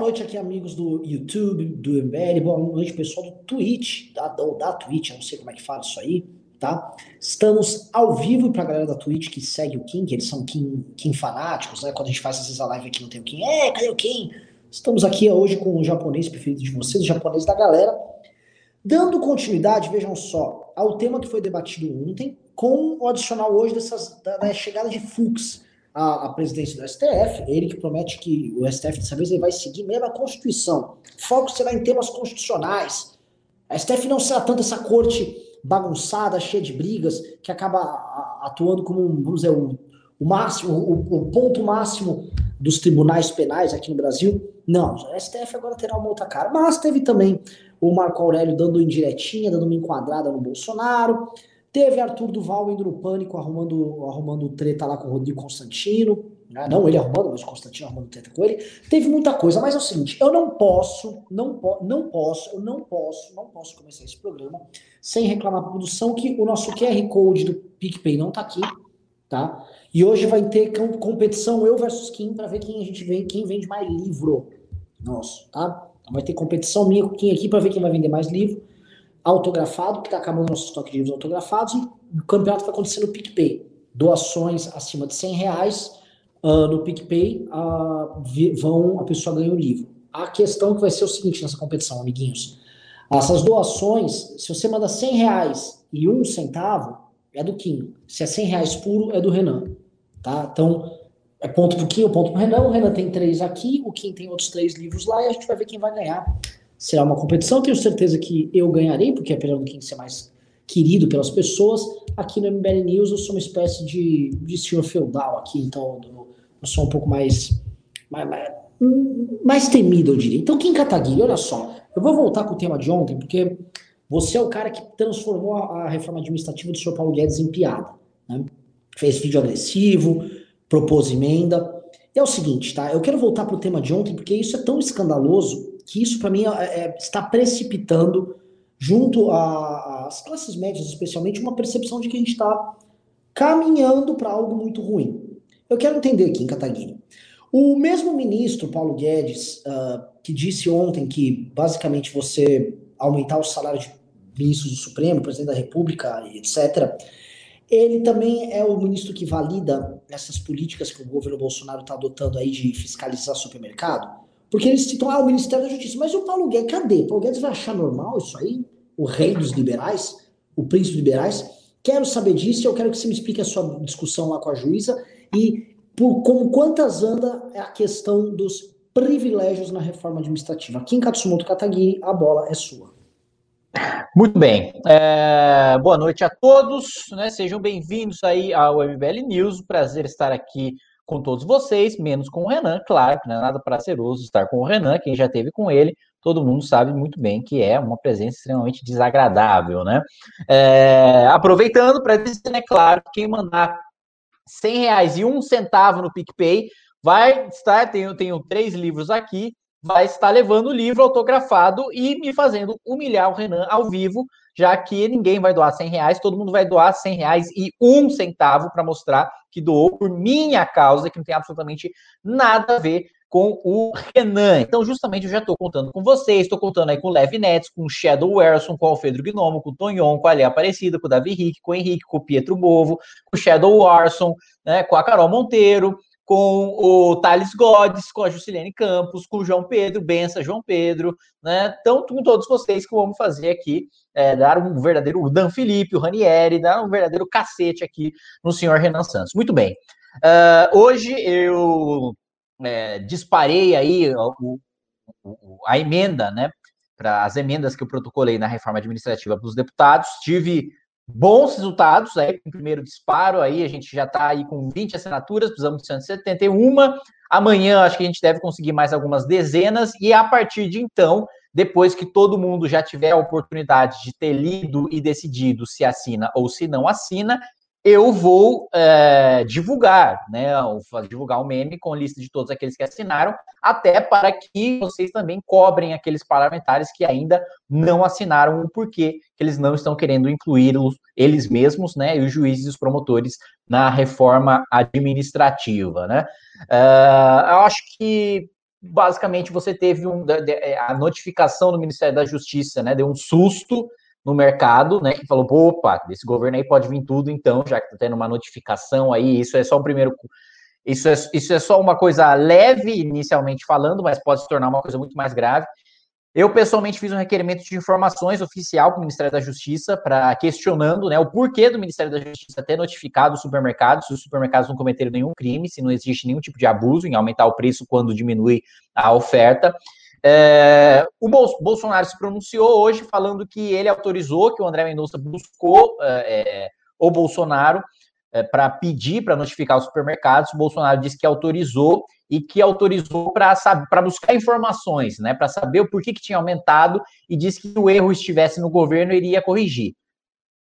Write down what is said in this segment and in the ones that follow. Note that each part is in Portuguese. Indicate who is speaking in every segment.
Speaker 1: noite aqui, amigos do YouTube, do MBL, boa noite, pessoal do Twitch, da, da, da Twitch, eu não sei como é que fala isso aí, tá? Estamos ao vivo e pra galera da Twitch que segue o Kim, que eles são Kim, Kim fanáticos, né? Quando a gente faz às vezes a live aqui não tem o Kim, é, cadê o Kim? Estamos aqui hoje com o japonês preferido de vocês, o japonês da galera, dando continuidade, vejam só, ao tema que foi debatido ontem, com o adicional hoje dessas, da, da chegada de Fux, a, a, presidência do STF, ele que promete que o STF dessa vez ele vai seguir mesmo a Constituição. Foco será em temas constitucionais. A STF não será tanto essa corte bagunçada, cheia de brigas, que acaba atuando como, vamos dizer, o, o máximo, o, o, ponto máximo dos tribunais penais aqui no Brasil. Não, a STF agora terá uma outra cara. Mas teve também o Marco Aurélio dando indiretinha, dando uma enquadrada no Bolsonaro. Teve Arthur Duval indo no pânico, arrumando, arrumando treta lá com o Rodrigo Constantino. Né? Não ele arrumando, mas o Constantino arrumando treta com ele. Teve muita coisa, mas é o seguinte: eu não posso, não, po não posso, eu não posso, não posso começar esse programa sem reclamar a produção que o nosso QR Code do PicPay não tá aqui, tá? E hoje vai ter competição eu versus Kim para ver quem a gente vende, quem vende mais livro nosso, tá? Vai ter competição minha com quem aqui para ver quem vai vender mais livro autografado, que está acabando nosso estoque de livros autografados, e o campeonato vai acontecer no PicPay. Doações acima de 100 reais uh, no PicPay, uh, vão, a pessoa ganha o livro. A questão que vai ser o seguinte nessa competição, amiguinhos. Essas doações, se você manda 100 reais e um centavo, é do Kim. Se é 100 reais puro, é do Renan. Tá? Então, é ponto pro Kim, ponto pro Renan. O Renan tem três aqui, o Kim tem outros três livros lá, e a gente vai ver quem vai ganhar será uma competição. Tenho certeza que eu ganharei, porque apesar do King ser mais querido pelas pessoas, aqui no MBL News eu sou uma espécie de, de senhor feudal aqui, então eu sou um pouco mais, mais, mais, mais temido, eu diria. Então, Kim Kataguiri, olha só, eu vou voltar com o tema de ontem, porque você é o cara que transformou a, reforma administrativa do senhor Paulo Guedes em piada. Né? Fez vídeo agressivo, propôs emenda. É o seguinte, tá? Eu quero voltar para o tema de ontem, porque isso é tão escandaloso que isso, para mim, é, é, está precipitando, junto às classes médias especialmente, uma percepção de que a gente está caminhando para algo muito ruim. Eu quero entender aqui, em Kataguiri. O mesmo ministro, Paulo Guedes, uh, que disse ontem que, basicamente, você aumentar o salário de ministros do Supremo, presidente da República, etc., ele também é o ministro que valida essas políticas que o governo Bolsonaro está adotando aí de fiscalizar supermercado. Porque eles citam, ah, o Ministério da Justiça. Mas o Paulo Guedes, cadê? O Paulo Guedes vai achar normal isso aí? O rei dos liberais? O príncipe dos liberais? Quero saber disso e eu quero que você me explique a sua discussão lá com a juíza e por como quantas anda a questão dos privilégios na reforma administrativa. Aqui em Katsumoto Katagiri, a bola é sua.
Speaker 2: Muito bem. É, boa noite a todos. Né? Sejam bem-vindos aí ao MBL News. Prazer estar aqui com todos vocês, menos com o Renan, claro, que não é nada prazeroso estar com o Renan, quem já teve com ele, todo mundo sabe muito bem que é uma presença extremamente desagradável, né? É, aproveitando para dizer, né, claro, quem mandar 100 reais e um centavo no PicPay vai estar, tenho, tenho três livros aqui, vai estar levando o livro autografado e me fazendo humilhar o Renan ao vivo, já que ninguém vai doar 100 reais, todo mundo vai doar 100 reais e um centavo para mostrar que doou por minha causa, que não tem absolutamente nada a ver com o Renan. Então, justamente, eu já estou contando com vocês, estou contando aí com o Lev Nets, com o Shadow Werson, com o Alfredo Gnomo, com o Tonhon, com a Lea Aparecida, com o Davi Rick, com o Henrique, com o Pietro Bovo, com o Shadow Warson, né, com a Carol Monteiro, com o Thales Godes, com a Juscelene Campos, com o João Pedro, Bença João Pedro, né? Então, com todos vocês que vamos fazer aqui, é, dar um verdadeiro, o Dan Felipe, o Ranieri, dar um verdadeiro cacete aqui no senhor Renan Santos. Muito bem. Uh, hoje eu é, disparei aí o, o, a emenda, né? Para as emendas que eu protocolei na reforma administrativa para os deputados, tive bons resultados aí com o primeiro disparo aí a gente já está aí com 20 assinaturas precisamos de 171 amanhã acho que a gente deve conseguir mais algumas dezenas. E a partir de então depois que todo mundo já tiver a oportunidade de ter lido e decidido se assina ou se não assina eu vou é, divulgar, né? Divulgar o meme com a lista de todos aqueles que assinaram, até para que vocês também cobrem aqueles parlamentares que ainda não assinaram o porquê que eles não estão querendo incluir os, eles mesmos, né? E os juízes e os promotores na reforma administrativa, né? Uh, eu acho que basicamente você teve um, é, a notificação do Ministério da Justiça, né? Deu um susto no mercado, né? Que falou, opa, desse governo aí pode vir tudo, então, já que está tendo uma notificação aí, isso é só o primeiro. Isso é, isso é só uma coisa leve, inicialmente falando, mas pode se tornar uma coisa muito mais grave. Eu, pessoalmente, fiz um requerimento de informações oficial para o Ministério da Justiça, para questionando né, o porquê do Ministério da Justiça ter notificado os supermercados, se os supermercados não cometeram nenhum crime, se não existe nenhum tipo de abuso em aumentar o preço quando diminui a oferta. É, o Bolsonaro se pronunciou hoje falando que ele autorizou, que o André Mendonça buscou é, é o Bolsonaro é, para pedir para notificar os supermercados. O Bolsonaro disse que autorizou e que autorizou para buscar informações, né, para saber o porquê que tinha aumentado e disse que o erro estivesse no governo iria corrigir.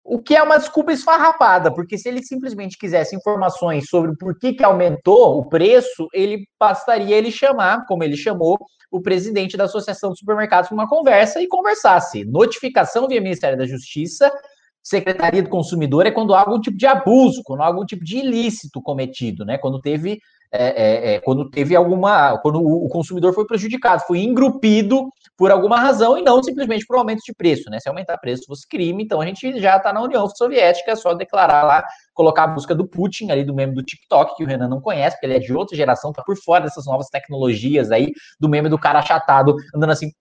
Speaker 2: O que é uma desculpa esfarrapada, porque se ele simplesmente quisesse informações sobre o porquê que aumentou o preço, ele bastaria ele chamar, como ele chamou, o presidente da Associação de Supermercados para uma conversa e conversasse. Notificação via Ministério da Justiça Secretaria do Consumidor é quando há algum tipo de abuso, quando há algum tipo de ilícito cometido, né? Quando teve, é, é, é, quando teve alguma, quando o consumidor foi prejudicado, foi engrupido por alguma razão e não simplesmente por aumento de preço, né? Se aumentar preço fosse crime, então a gente já está na União Soviética, é só declarar lá, colocar a busca do Putin ali do meme do TikTok, que o Renan não conhece, porque ele é de outra geração, tá por fora dessas novas tecnologias aí, do meme do cara achatado andando assim.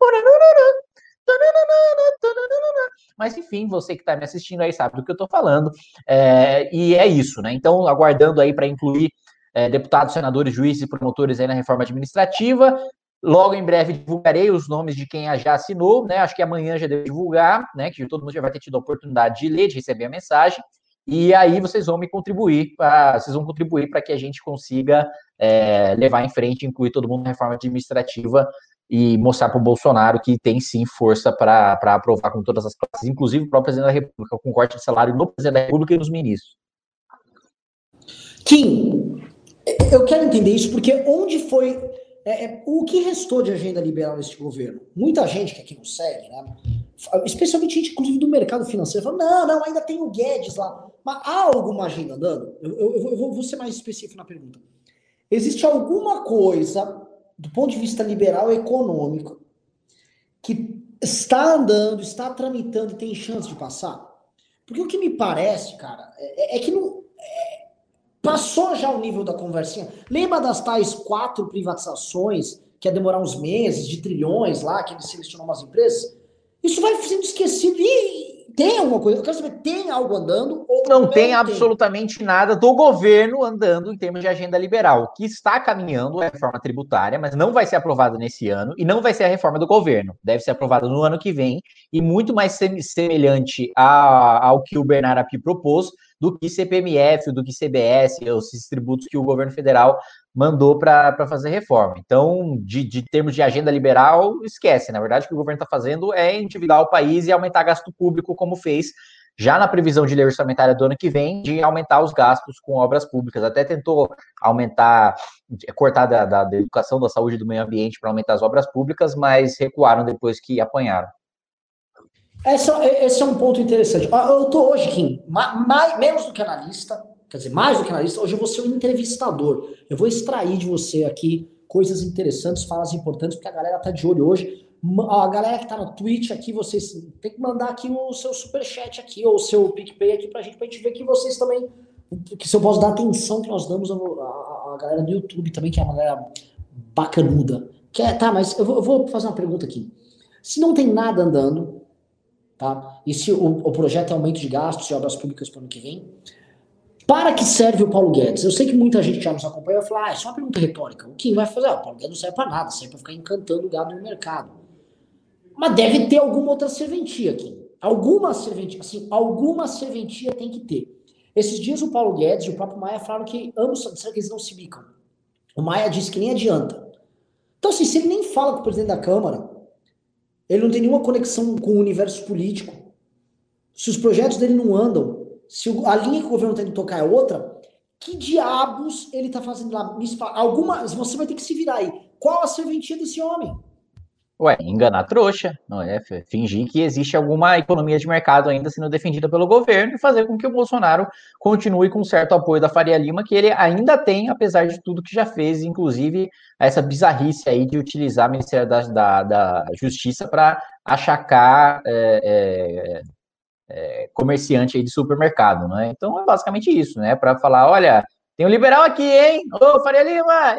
Speaker 2: Mas enfim, você que está me assistindo aí sabe do que eu estou falando. É, e é isso, né? Então, aguardando aí para incluir é, deputados, senadores, juízes e promotores aí na reforma administrativa. Logo em breve divulgarei os nomes de quem já assinou, né? Acho que amanhã já devo divulgar, né? Que todo mundo já vai ter tido a oportunidade de ler, de receber a mensagem. E aí vocês vão me contribuir, pra, vocês vão contribuir para que a gente consiga é, levar em frente, incluir todo mundo na reforma administrativa e mostrar para o Bolsonaro que tem sim força para aprovar com todas as classes, inclusive o próprio presidente da República, com corte de salário no presidente da República e nos ministros.
Speaker 1: Kim, eu quero entender isso porque onde foi. É, é, o que restou de agenda liberal neste governo? Muita gente que aqui não segue, né? Especialmente gente, inclusive, do mercado financeiro, fala: não, não, ainda tem o Guedes lá. Mas há alguma agenda andando? Eu, eu, eu vou ser mais específico na pergunta. Existe alguma coisa do ponto de vista liberal econômico, que está andando, está tramitando e tem chance de passar? Porque o que me parece, cara, é, é que não. Passou já o nível da conversinha. Lembra das tais quatro privatizações que ia demorar uns meses, de trilhões lá, que ele selecionou umas empresas? Isso vai sendo esquecido e tem alguma coisa? Eu quero saber, tem algo andando?
Speaker 2: Ou não, não tem, tem absolutamente nada do governo andando em termos de agenda liberal. O que está caminhando é a reforma tributária, mas não vai ser aprovada nesse ano e não vai ser a reforma do governo. Deve ser aprovada no ano que vem e muito mais semelhante a, ao que o Bernardo Api propôs do que CPMF, do que CBS, os tributos que o governo federal mandou para fazer reforma. Então, de, de termos de agenda liberal, esquece. Na verdade, o que o governo está fazendo é endividar o país e aumentar gasto público, como fez já na previsão de lei orçamentária do ano que vem, de aumentar os gastos com obras públicas. Até tentou aumentar, cortar da, da, da educação, da saúde e do meio ambiente para aumentar as obras públicas, mas recuaram depois que apanharam.
Speaker 1: Esse, esse é um ponto interessante. Eu estou hoje, Kim, mais, menos do que analista, quer dizer, mais do que analista, hoje eu vou ser um entrevistador. Eu vou extrair de você aqui coisas interessantes, falas importantes, porque a galera tá de olho hoje. A galera que tá no Twitch aqui, vocês tem que mandar aqui o seu superchat aqui, ou o seu PicPay aqui pra gente, pra gente ver que vocês também, que se eu posso dar atenção que nós damos a galera do YouTube também, que é uma galera bacanuda. Que é, tá, mas eu vou, eu vou fazer uma pergunta aqui. Se não tem nada andando, tá? E se o, o projeto é aumento de gastos e obras públicas para o ano que vem, para que serve o Paulo Guedes? Eu sei que muita gente já nos acompanha vai falar, ah, é só uma pergunta retórica. O que vai fazer? Ah, o Paulo Guedes não serve para nada, serve para ficar encantando o gado no mercado. Mas deve ter alguma outra serventia aqui. Alguma serventia, assim, alguma serventia tem que ter. Esses dias o Paulo Guedes e o próprio Maia falaram que ambos disseram que eles não se bicam. O Maia disse que nem adianta. Então, assim, se ele nem fala com o presidente da Câmara, ele não tem nenhuma conexão com o universo político, se os projetos dele não andam, se a linha que o governo tem que tocar é outra, que diabos ele tá fazendo lá? Alguma, você vai ter que se virar aí. Qual a serventia desse homem?
Speaker 2: Ué, enganar trouxa, não é? Fingir que existe alguma economia de mercado ainda sendo defendida pelo governo e fazer com que o Bolsonaro continue com certo apoio da Faria Lima, que ele ainda tem, apesar de tudo que já fez, inclusive essa bizarrice aí de utilizar o Ministério da, da, da Justiça para achacar é, é, é, comerciante aí de supermercado, não é? Então é basicamente isso, né? Para falar, olha, tem um liberal aqui, hein? Ô, Faria Lima!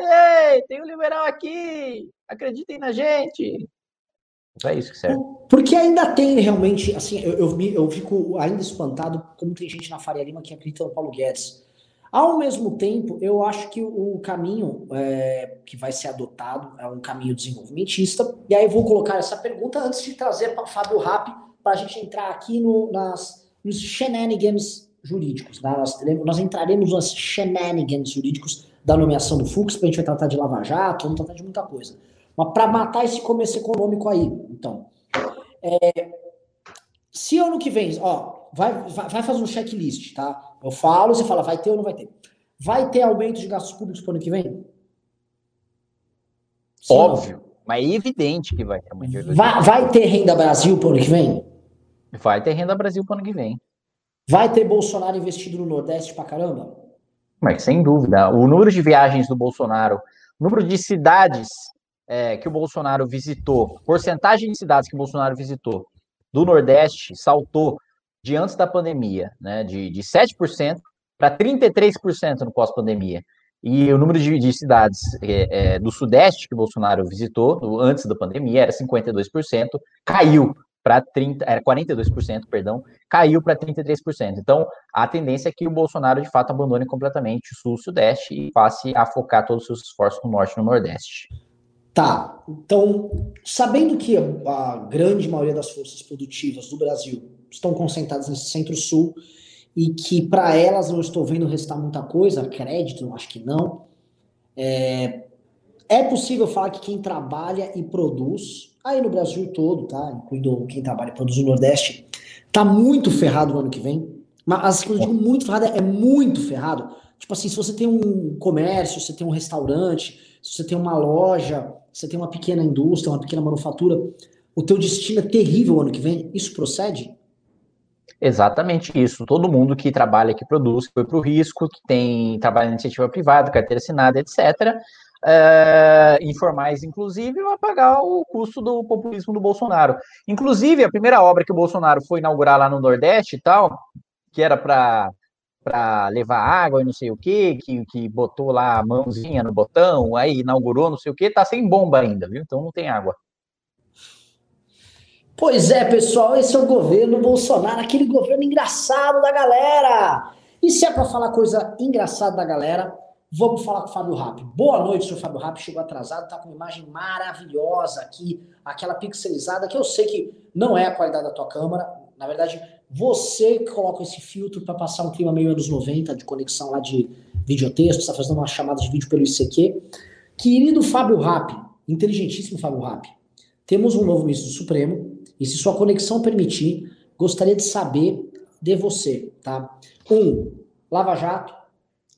Speaker 2: Ei, tem um liberal aqui! Acreditem na gente! É isso que serve.
Speaker 1: Porque ainda tem realmente, assim, eu, eu, eu fico ainda espantado como tem gente na Faria Lima que acredita no Paulo Guedes. Ao mesmo tempo, eu acho que o caminho é, que vai ser adotado é um caminho desenvolvimentista. E aí vou colocar essa pergunta antes de trazer para o Fábio Rapp para a gente entrar aqui no, nas, nos shenanigans jurídicos. Tá? Nós, teremos, nós entraremos nos shenanigans jurídicos da nomeação do Fux, porque a gente vai tratar de Lava Jato, vamos tratar de muita coisa. Mas para matar esse começo econômico aí, então. É, se ano que vem, ó, vai, vai, vai fazer um checklist, tá? Eu falo, você fala, vai ter ou não vai ter. Vai ter aumento de gastos públicos para o ano que vem?
Speaker 2: Sim, Óbvio, não. mas é evidente que vai ter
Speaker 1: aumento. Vai, vai ter renda Brasil para o ano que vem?
Speaker 2: Vai ter renda Brasil para o ano que vem.
Speaker 1: Vai ter Bolsonaro investido no Nordeste pra caramba?
Speaker 2: Mas sem dúvida. O número de viagens do Bolsonaro, o número de cidades é, que o Bolsonaro visitou, porcentagem de cidades que o Bolsonaro visitou do Nordeste saltou de antes da pandemia, né, de, de 7% para 33% no pós-pandemia. E o número de, de cidades é, é, do Sudeste que o Bolsonaro visitou antes da pandemia era 52%, caiu para 30, era 42%, perdão, caiu para 33%. Então, a tendência é que o Bolsonaro de fato abandone completamente o sul e sudeste e passe a focar todos os seus esforços no norte e no nordeste.
Speaker 1: Tá. Então, sabendo que a grande maioria das forças produtivas do Brasil estão concentradas nesse centro-sul e que para elas não estou vendo restar muita coisa, crédito, acho que não. É, é possível falar que quem trabalha e produz aí no Brasil todo, tá? Incluindo quem trabalha e produz no Nordeste, tá muito ferrado no ano que vem. Mas quando eu digo muito ferrado, é muito ferrado. Tipo assim, se você tem um comércio, se você tem um restaurante, se você tem uma loja, se você tem uma pequena indústria, uma pequena manufatura, o teu destino é terrível no ano que vem. Isso procede?
Speaker 2: Exatamente isso. Todo mundo que trabalha, que produz, que foi para o risco, que tem trabalho em iniciativa privada, carteira assinada, etc., é, informais, inclusive, vai pagar o custo do populismo do Bolsonaro. Inclusive, a primeira obra que o Bolsonaro foi inaugurar lá no Nordeste e tal, que era para para levar água e não sei o que, que, que botou lá a mãozinha no botão, aí inaugurou não sei o que, tá sem bomba ainda, viu? Então não tem água.
Speaker 1: Pois é, pessoal, esse é o governo Bolsonaro, aquele governo engraçado da galera. E se é para falar coisa engraçada da galera, Vamos falar com o Fábio Rapp. Boa noite, senhor Fábio Rapp. Chegou atrasado, tá com uma imagem maravilhosa aqui, aquela pixelizada, que eu sei que não é a qualidade da tua câmera. Na verdade, você que coloca esse filtro para passar um clima meio anos 90 de conexão lá de videotexto, está fazendo uma chamada de vídeo pelo ICQ. Querido Fábio Rapp, inteligentíssimo Fábio Rapp, temos um novo ministro do Supremo, e se sua conexão permitir, gostaria de saber de você, tá? Um, Lava Jato.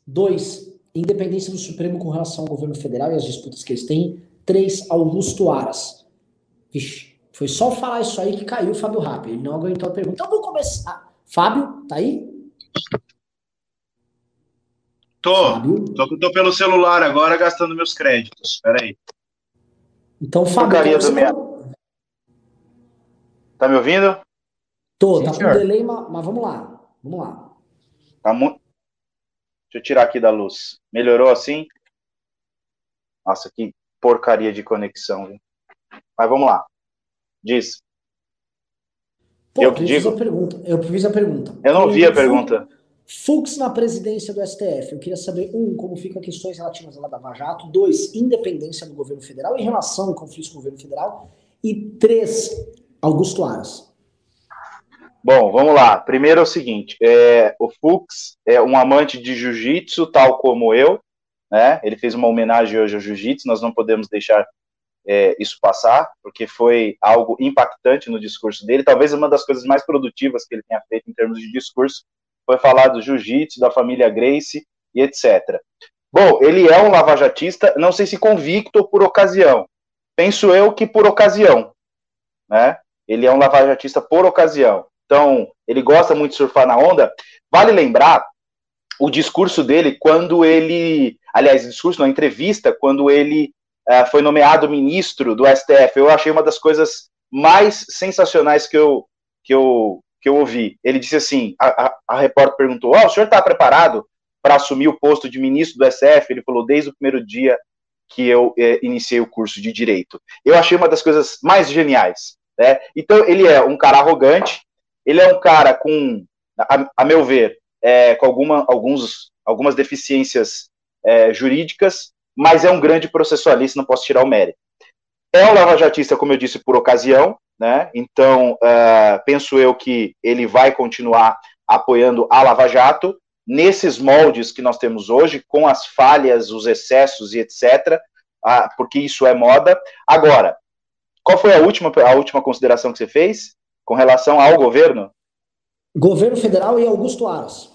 Speaker 1: Dois, independência do Supremo com relação ao governo federal e as disputas que eles têm. Três, Augusto Aras. Vixe, foi só falar isso aí que caiu o Fábio Rapp. Ele não aguentou a pergunta. Então vou começar. Fábio, tá aí?
Speaker 3: Tô. Fábio? Tô, tô pelo celular agora gastando meus créditos. Espera aí.
Speaker 1: Então, Fábio.
Speaker 3: Então, minha... Tá me ouvindo?
Speaker 1: Tô, Sim, tá senhor. com delay, mas, mas vamos lá. Vamos lá.
Speaker 3: Tá muito. Deixa eu tirar aqui da luz. Melhorou assim? Nossa, que porcaria de conexão. Viu? Mas vamos lá. Diz.
Speaker 1: Pô, eu que digo? A pergunta. Eu fiz a pergunta.
Speaker 3: Eu não vi a pergunta.
Speaker 1: Fux na presidência do STF. Eu queria saber, um, como ficam questões relativas à Lava Jato. Dois, independência do governo federal em relação ao conflito com o governo federal. E três, Augusto Aras.
Speaker 3: Bom, vamos lá. Primeiro é o seguinte: é, o Fux é um amante de jiu-jitsu, tal como eu. Né? Ele fez uma homenagem hoje ao jiu-jitsu, nós não podemos deixar é, isso passar, porque foi algo impactante no discurso dele. Talvez uma das coisas mais produtivas que ele tenha feito em termos de discurso foi falar do jiu-jitsu, da família Grace e etc. Bom, ele é um lavajatista, não sei se convicto ou por ocasião. penso eu que por ocasião, né? Ele é um lavajatista por ocasião. Então, ele gosta muito de surfar na onda. Vale lembrar o discurso dele quando ele, aliás, discurso, na entrevista, quando ele uh, foi nomeado ministro do STF. Eu achei uma das coisas mais sensacionais que eu, que eu, que eu ouvi. Ele disse assim: a, a, a repórter perguntou: oh, o senhor está preparado para assumir o posto de ministro do STF? Ele falou: desde o primeiro dia que eu eh, iniciei o curso de direito. Eu achei uma das coisas mais geniais. Né? Então, ele é um cara arrogante, ele é um cara com, a, a meu ver, é, com alguma, alguns, algumas deficiências é, jurídicas, mas é um grande processualista, não posso tirar o mérito. É um lavajatista, como eu disse, por ocasião, né? Então, uh, penso eu que ele vai continuar apoiando a Lava Jato nesses moldes que nós temos hoje, com as falhas, os excessos e etc., uh, ah, porque isso é moda. Agora, qual foi a última, a última consideração que você fez com relação ao governo?
Speaker 1: Governo federal e Augusto Aras.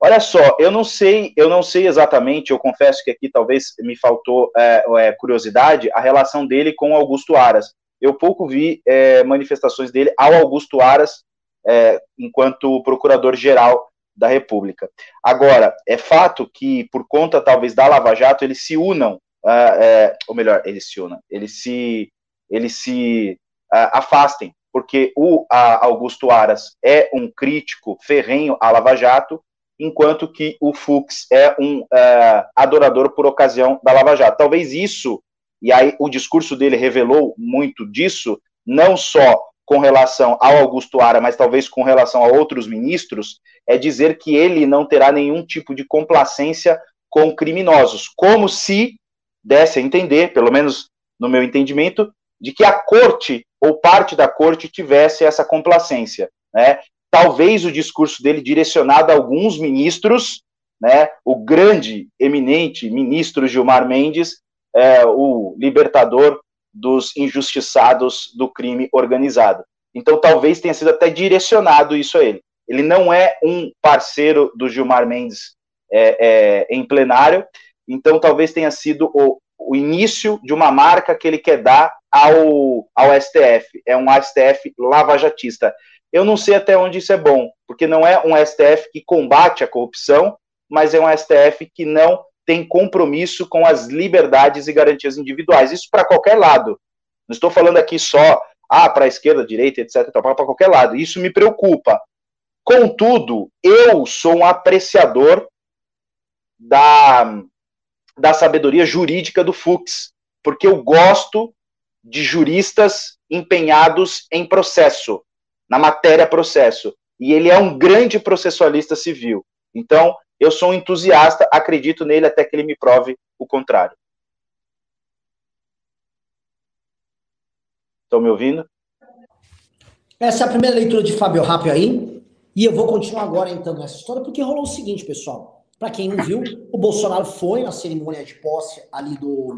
Speaker 3: Olha só, eu não sei, eu não sei exatamente, eu confesso que aqui talvez me faltou é, é, curiosidade, a relação dele com Augusto Aras. Eu pouco vi é, manifestações dele ao Augusto Aras é, enquanto procurador-geral da República. Agora, é fato que, por conta talvez da Lava Jato, eles se unam, é, ou melhor, eles se unam, eles se, eles se afastem porque o Augusto Aras é um crítico ferrenho à Lava Jato, enquanto que o Fux é um uh, adorador por ocasião da Lava Jato. Talvez isso, e aí o discurso dele revelou muito disso, não só com relação ao Augusto Ara, mas talvez com relação a outros ministros, é dizer que ele não terá nenhum tipo de complacência com criminosos, como se desse a entender, pelo menos no meu entendimento, de que a corte ou parte da corte tivesse essa complacência, né? Talvez o discurso dele direcionado a alguns ministros, né? O grande, eminente ministro Gilmar Mendes, é, o libertador dos injustiçados do crime organizado. Então, talvez tenha sido até direcionado isso a ele. Ele não é um parceiro do Gilmar Mendes é, é, em plenário, então talvez tenha sido o, o início de uma marca que ele quer dar ao, ao STF. É um STF lavajatista. Eu não sei até onde isso é bom, porque não é um STF que combate a corrupção, mas é um STF que não tem compromisso com as liberdades e garantias individuais. Isso para qualquer lado. Não estou falando aqui só ah, para a esquerda, direita, etc. Para qualquer lado. Isso me preocupa. Contudo, eu sou um apreciador da, da sabedoria jurídica do Fux, porque eu gosto de juristas empenhados em processo, na matéria processo. E ele é um grande processualista civil. Então, eu sou um entusiasta, acredito nele até que ele me prove o contrário. Estão me ouvindo?
Speaker 1: Essa é a primeira leitura de Fábio Rapio aí. E eu vou continuar agora então nessa história, porque rolou o seguinte, pessoal. Para quem não viu, o Bolsonaro foi na cerimônia de posse ali do,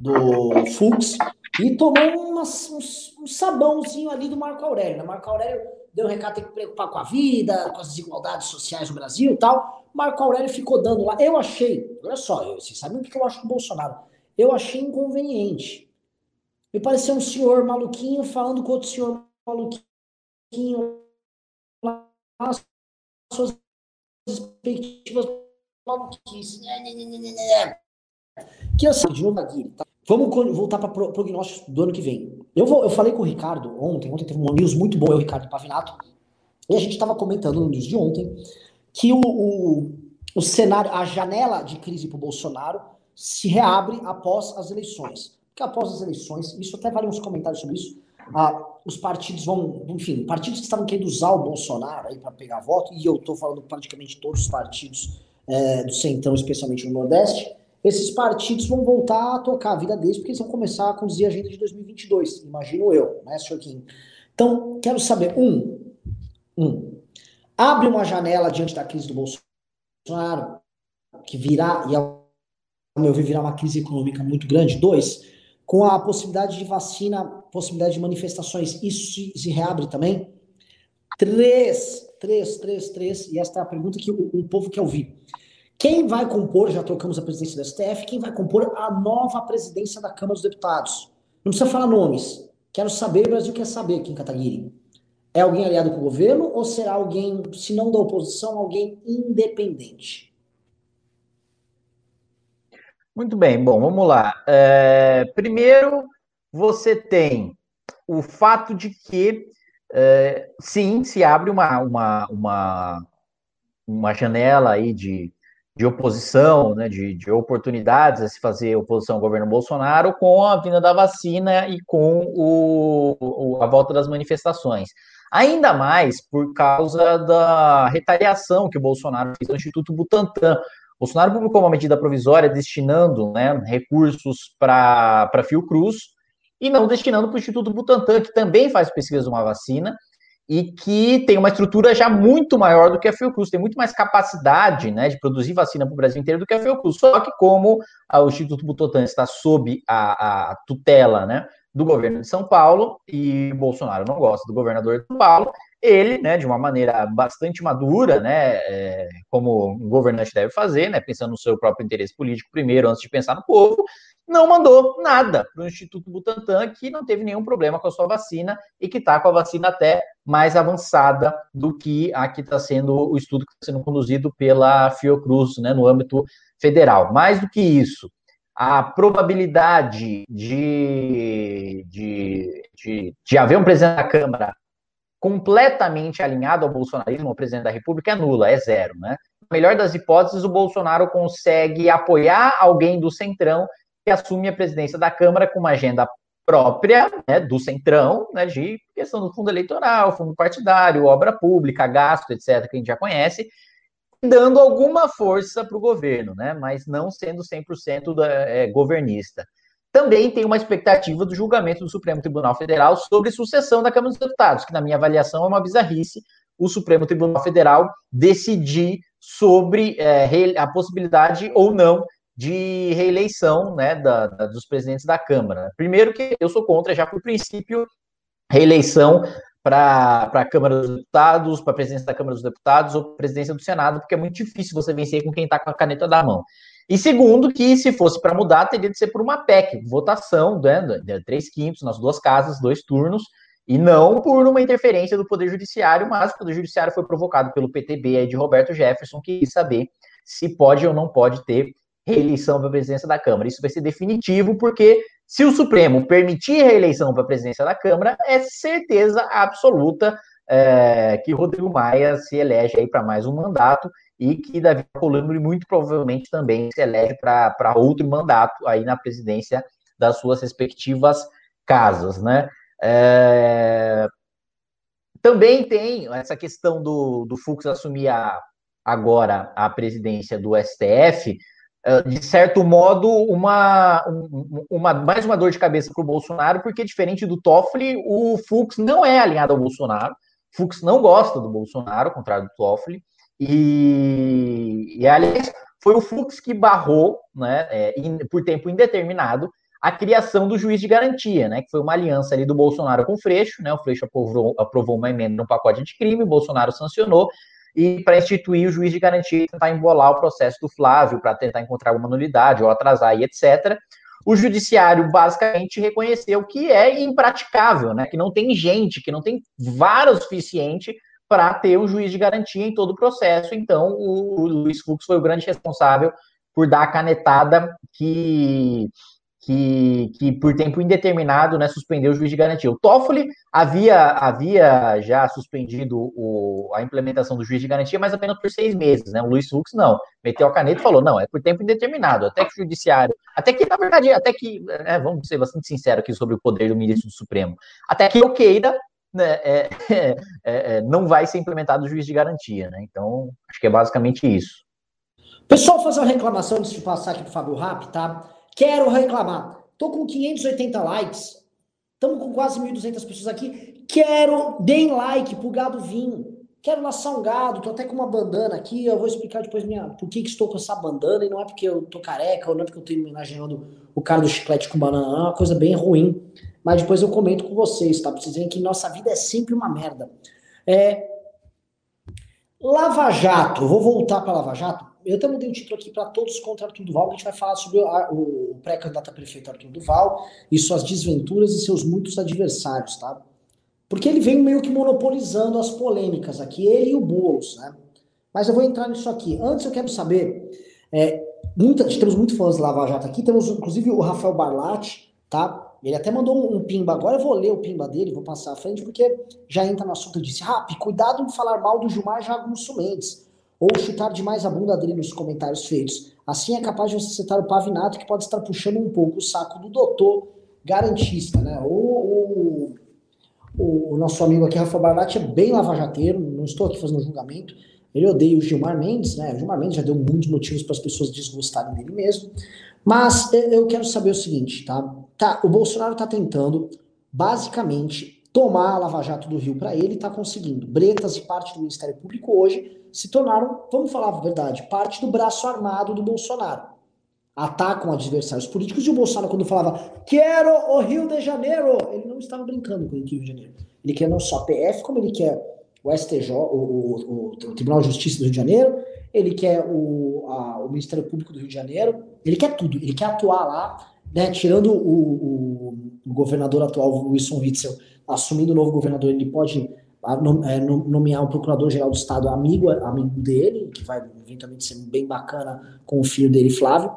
Speaker 1: do Fux e tomou umas, um, um sabãozinho ali do Marco Aurélio. Né? Marco Aurélio deu um recado, tem que preocupar com a vida, com as desigualdades sociais no Brasil e tal. Marco Aurélio ficou dando lá. Eu achei, olha só, eu, vocês sabem o que eu acho do Bolsonaro. Eu achei inconveniente. Me pareceu um senhor maluquinho falando com outro senhor maluquinho lá, suas perspectivas maluquices. Que assim, de novo tá? Vamos voltar para o prognóstico do ano que vem. Eu, vou, eu falei com o Ricardo ontem, ontem teve um news muito bom, eu, Ricardo Pavinato, e a gente estava comentando no news de ontem que o, o, o cenário, a janela de crise para o Bolsonaro se reabre após as eleições. Porque após as eleições, isso até vale uns comentários sobre isso, ah, os partidos vão, enfim, partidos que estavam querendo usar o Bolsonaro aí para pegar voto, e eu estou falando praticamente todos os partidos é, do Centrão, especialmente no Nordeste, esses partidos vão voltar a tocar a vida deles, porque eles vão começar a conduzir a agenda de 2022, imagino eu, né, Sr. Kim? Então, quero saber, um, um, abre uma janela diante da crise do Bolsonaro, que virá, e ao meu ver, virá uma crise econômica muito grande. Dois, com a possibilidade de vacina, possibilidade de manifestações, isso se, se reabre também? Três, três, três, três, e esta é a pergunta que o, o povo quer ouvir. Quem vai compor, já trocamos a presidência do STF, quem vai compor a nova presidência da Câmara dos Deputados? Não precisa falar nomes. Quero saber, o Brasil quer saber, Kim Kataguiri. É alguém aliado com o governo ou será alguém, se não da oposição, alguém independente?
Speaker 2: Muito bem, bom, vamos lá. É, primeiro, você tem o fato de que, é, sim, se abre uma, uma, uma, uma janela aí de, de oposição, né, de, de oportunidades a se fazer oposição ao governo Bolsonaro com a vinda da vacina e com o, o, a volta das manifestações. Ainda mais por causa da retaliação que o Bolsonaro fez no Instituto Butantan. O Bolsonaro publicou uma medida provisória destinando né, recursos para Fiocruz e não destinando para o Instituto Butantan, que também faz pesquisa de uma vacina e que tem uma estrutura já muito maior do que a Fiocruz, tem muito mais capacidade né, de produzir vacina para o Brasil inteiro do que a Fiocruz. Só que como o Instituto Butantan está sob a, a tutela né, do governo de São Paulo, e Bolsonaro não gosta do governador de São Paulo, ele, né, de uma maneira bastante madura, né, é, como um governante deve fazer, né, pensando no seu próprio interesse político primeiro, antes de pensar no povo, não mandou nada para o Instituto Butantan, que não teve nenhum problema com a sua vacina e que está com a vacina até mais avançada do que a que está sendo o estudo que está sendo conduzido pela Fiocruz, né, no âmbito federal. Mais do que isso, a probabilidade de, de, de, de haver um presidente da Câmara completamente alinhado ao bolsonarismo, o presidente da República, é nula, é zero, né? Melhor das hipóteses, o Bolsonaro consegue apoiar alguém do Centrão que assume a presidência da Câmara com uma agenda própria, né, do Centrão, né, de questão do fundo eleitoral, fundo partidário, obra pública, gasto, etc., que a gente já conhece, dando alguma força para o governo, né? Mas não sendo 100% da, é, governista. Também tem uma expectativa do julgamento do Supremo Tribunal Federal sobre sucessão da Câmara dos Deputados, que, na minha avaliação, é uma bizarrice o Supremo Tribunal Federal decidir sobre é, a possibilidade ou não de reeleição né, da, da, dos presidentes da Câmara. Primeiro que eu sou contra, já por princípio, reeleição para a Câmara dos Deputados, para a presidência da Câmara dos Deputados ou presidência do Senado, porque é muito difícil você vencer com quem está com a caneta da mão. E segundo, que se fosse para mudar, teria de ser por uma PEC, votação, né, de três quintos nas duas casas, dois turnos, e não por uma interferência do Poder Judiciário, mas o Poder Judiciário foi provocado pelo PTB aí de Roberto Jefferson, que quis saber se pode ou não pode ter reeleição para a presidência da Câmara. Isso vai ser definitivo, porque se o Supremo permitir reeleição para a presidência da Câmara, é certeza absoluta é, que Rodrigo Maia se elege aí para mais um mandato e que Davi Alcolumbre muito provavelmente também se elege para outro mandato aí na presidência das suas respectivas casas, né? É... Também tem essa questão do, do Fux assumir a, agora a presidência do STF, ah, de certo modo, uma, uma, mais uma dor de cabeça para o Bolsonaro, porque diferente do Toffoli, o Fux não é alinhado ao Bolsonaro. Fux não gosta do Bolsonaro, ao contrário do Toffoli. E, e aliás, foi o Fux que barrou, né, é, por tempo indeterminado, a criação do juiz de garantia, né, que foi uma aliança ali do Bolsonaro com o Freixo, né, o Freixo aprovou, aprovou uma emenda no pacote de crime, o Bolsonaro sancionou, e para instituir o juiz de garantia e tentar embolar o processo do Flávio, para tentar encontrar uma nulidade ou atrasar e etc. O judiciário basicamente reconheceu que é impraticável, né? que não tem gente, que não tem vara o suficiente para ter um juiz de garantia em todo o processo. Então, o, Luiz Fux foi o grande responsável por dar a canetada que que, que por tempo indeterminado né, suspendeu o juiz de garantia. O Toffoli havia, havia já suspendido o, a implementação do juiz de garantia, mas apenas por seis meses. Né? O Luiz Fux não, meteu a caneta e falou, não, é por tempo indeterminado, até que o judiciário, até que, na verdade, até que, né, vamos ser bastante sinceros aqui sobre o poder do ministro do Supremo, até que eu queira, né, é, é, é, não vai ser implementado o juiz de garantia. Né? Então, acho que é basicamente isso.
Speaker 1: Pessoal, fazer uma reclamação antes de passar aqui para o Fábio Rap, tá? Quero reclamar. Tô com 580 likes. Estamos com quase 1.200 pessoas aqui. Quero, deem like pro gado vir. Quero laçar um gado, tô até com uma bandana aqui. Eu vou explicar depois minha, por que, que estou com essa bandana. E não é porque eu tô careca, ou não é porque eu tô homenageando o cara do chiclete com banana. É uma coisa bem ruim. Mas depois eu comento com vocês, tá? Pra vocês verem que nossa vida é sempre uma merda. É... Lava Jato, vou voltar para Lava Jato. Eu até mudei o título aqui para Todos contra Arthur Duval, que a gente vai falar sobre o pré-candidato a prefeito Arthur Duval e suas desventuras e seus muitos adversários, tá? Porque ele vem meio que monopolizando as polêmicas aqui, ele e o Boulos, né? Mas eu vou entrar nisso aqui. Antes eu quero saber, é, muita, temos muitos fãs de Lava Jato aqui, temos inclusive o Rafael Barlatti, tá? Ele até mandou um, um, pimba, agora eu vou ler o pimba dele, vou passar à frente, porque já entra no assunto. Ele disse: Rap, cuidado em falar mal do Gilmar Jagunço Mendes, ou chutar demais a bunda dele nos comentários feitos. Assim é capaz de você citar o Pavinato, que pode estar puxando um pouco o saco do doutor garantista, né? O, o, o, o nosso amigo aqui, Rafa Barlatti, é bem lavajateiro, não estou aqui fazendo julgamento. Ele odeia o Gilmar Mendes, né? O Gilmar Mendes já deu muitos motivos para as pessoas desgostarem dele mesmo. Mas eu quero saber o seguinte, tá? tá o Bolsonaro está tentando, basicamente, tomar a Lava Jato do Rio para ele, está conseguindo. Bretas e parte do Ministério Público hoje se tornaram, vamos falar a verdade, parte do braço armado do Bolsonaro. Atacam adversários políticos e o Bolsonaro, quando falava quero o Rio de Janeiro, ele não estava brincando com o Rio de Janeiro. Ele quer não só PF, como ele quer o STJ, o, o, o Tribunal de Justiça do Rio de Janeiro, ele quer o, a, o Ministério Público do Rio de Janeiro, ele quer tudo, ele quer atuar lá, né, tirando o, governador atual, Wilson Witzel, assumindo o novo governador, ele pode é, nomear um procurador-geral do Estado amigo, amigo dele, que vai eventualmente ser bem bacana com o filho dele, Flávio.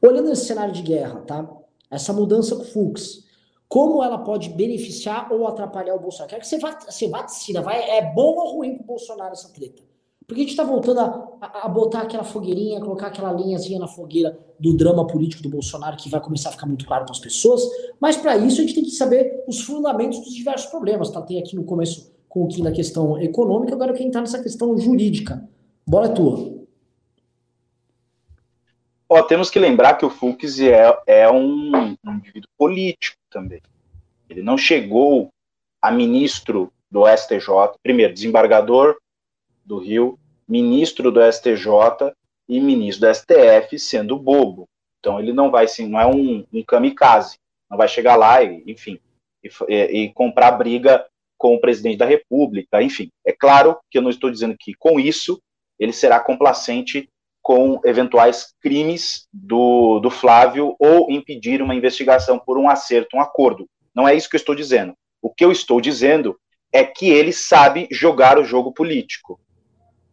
Speaker 1: Olhando esse cenário de guerra, tá? Essa mudança com o Fux, como ela pode beneficiar ou atrapalhar o Bolsonaro? Quero que você você vá vai, é bom ou ruim para o Bolsonaro essa treta? Porque a gente está voltando a, a, a, botar aquela fogueirinha, colocar aquela linhazinha na fogueira do drama político do Bolsonaro, que vai começar a ficar muito claro para as pessoas. Mas para isso a gente tem que saber os fundamentos dos diversos problemas. Tá? Tem aqui no começo com o que na questão econômica, agora quem está nessa questão jurídica. Bola é tua.
Speaker 3: Ó, temos que lembrar que o Fux é, é um, um indivíduo político também. Ele não chegou a ministro do STJ, primeiro, desembargador do Rio, ministro do STJ e ministro do STF sendo bobo. Então ele não vai assim, não é um, um kamikaze, não vai chegar lá e, enfim, e, e, comprar briga com o presidente da República, enfim. É claro que eu não estou dizendo que com isso ele será complacente com eventuais crimes do, do Flávio ou impedir uma investigação por um acerto, um acordo. Não é isso que eu estou dizendo. O que eu estou dizendo é que ele sabe jogar o jogo político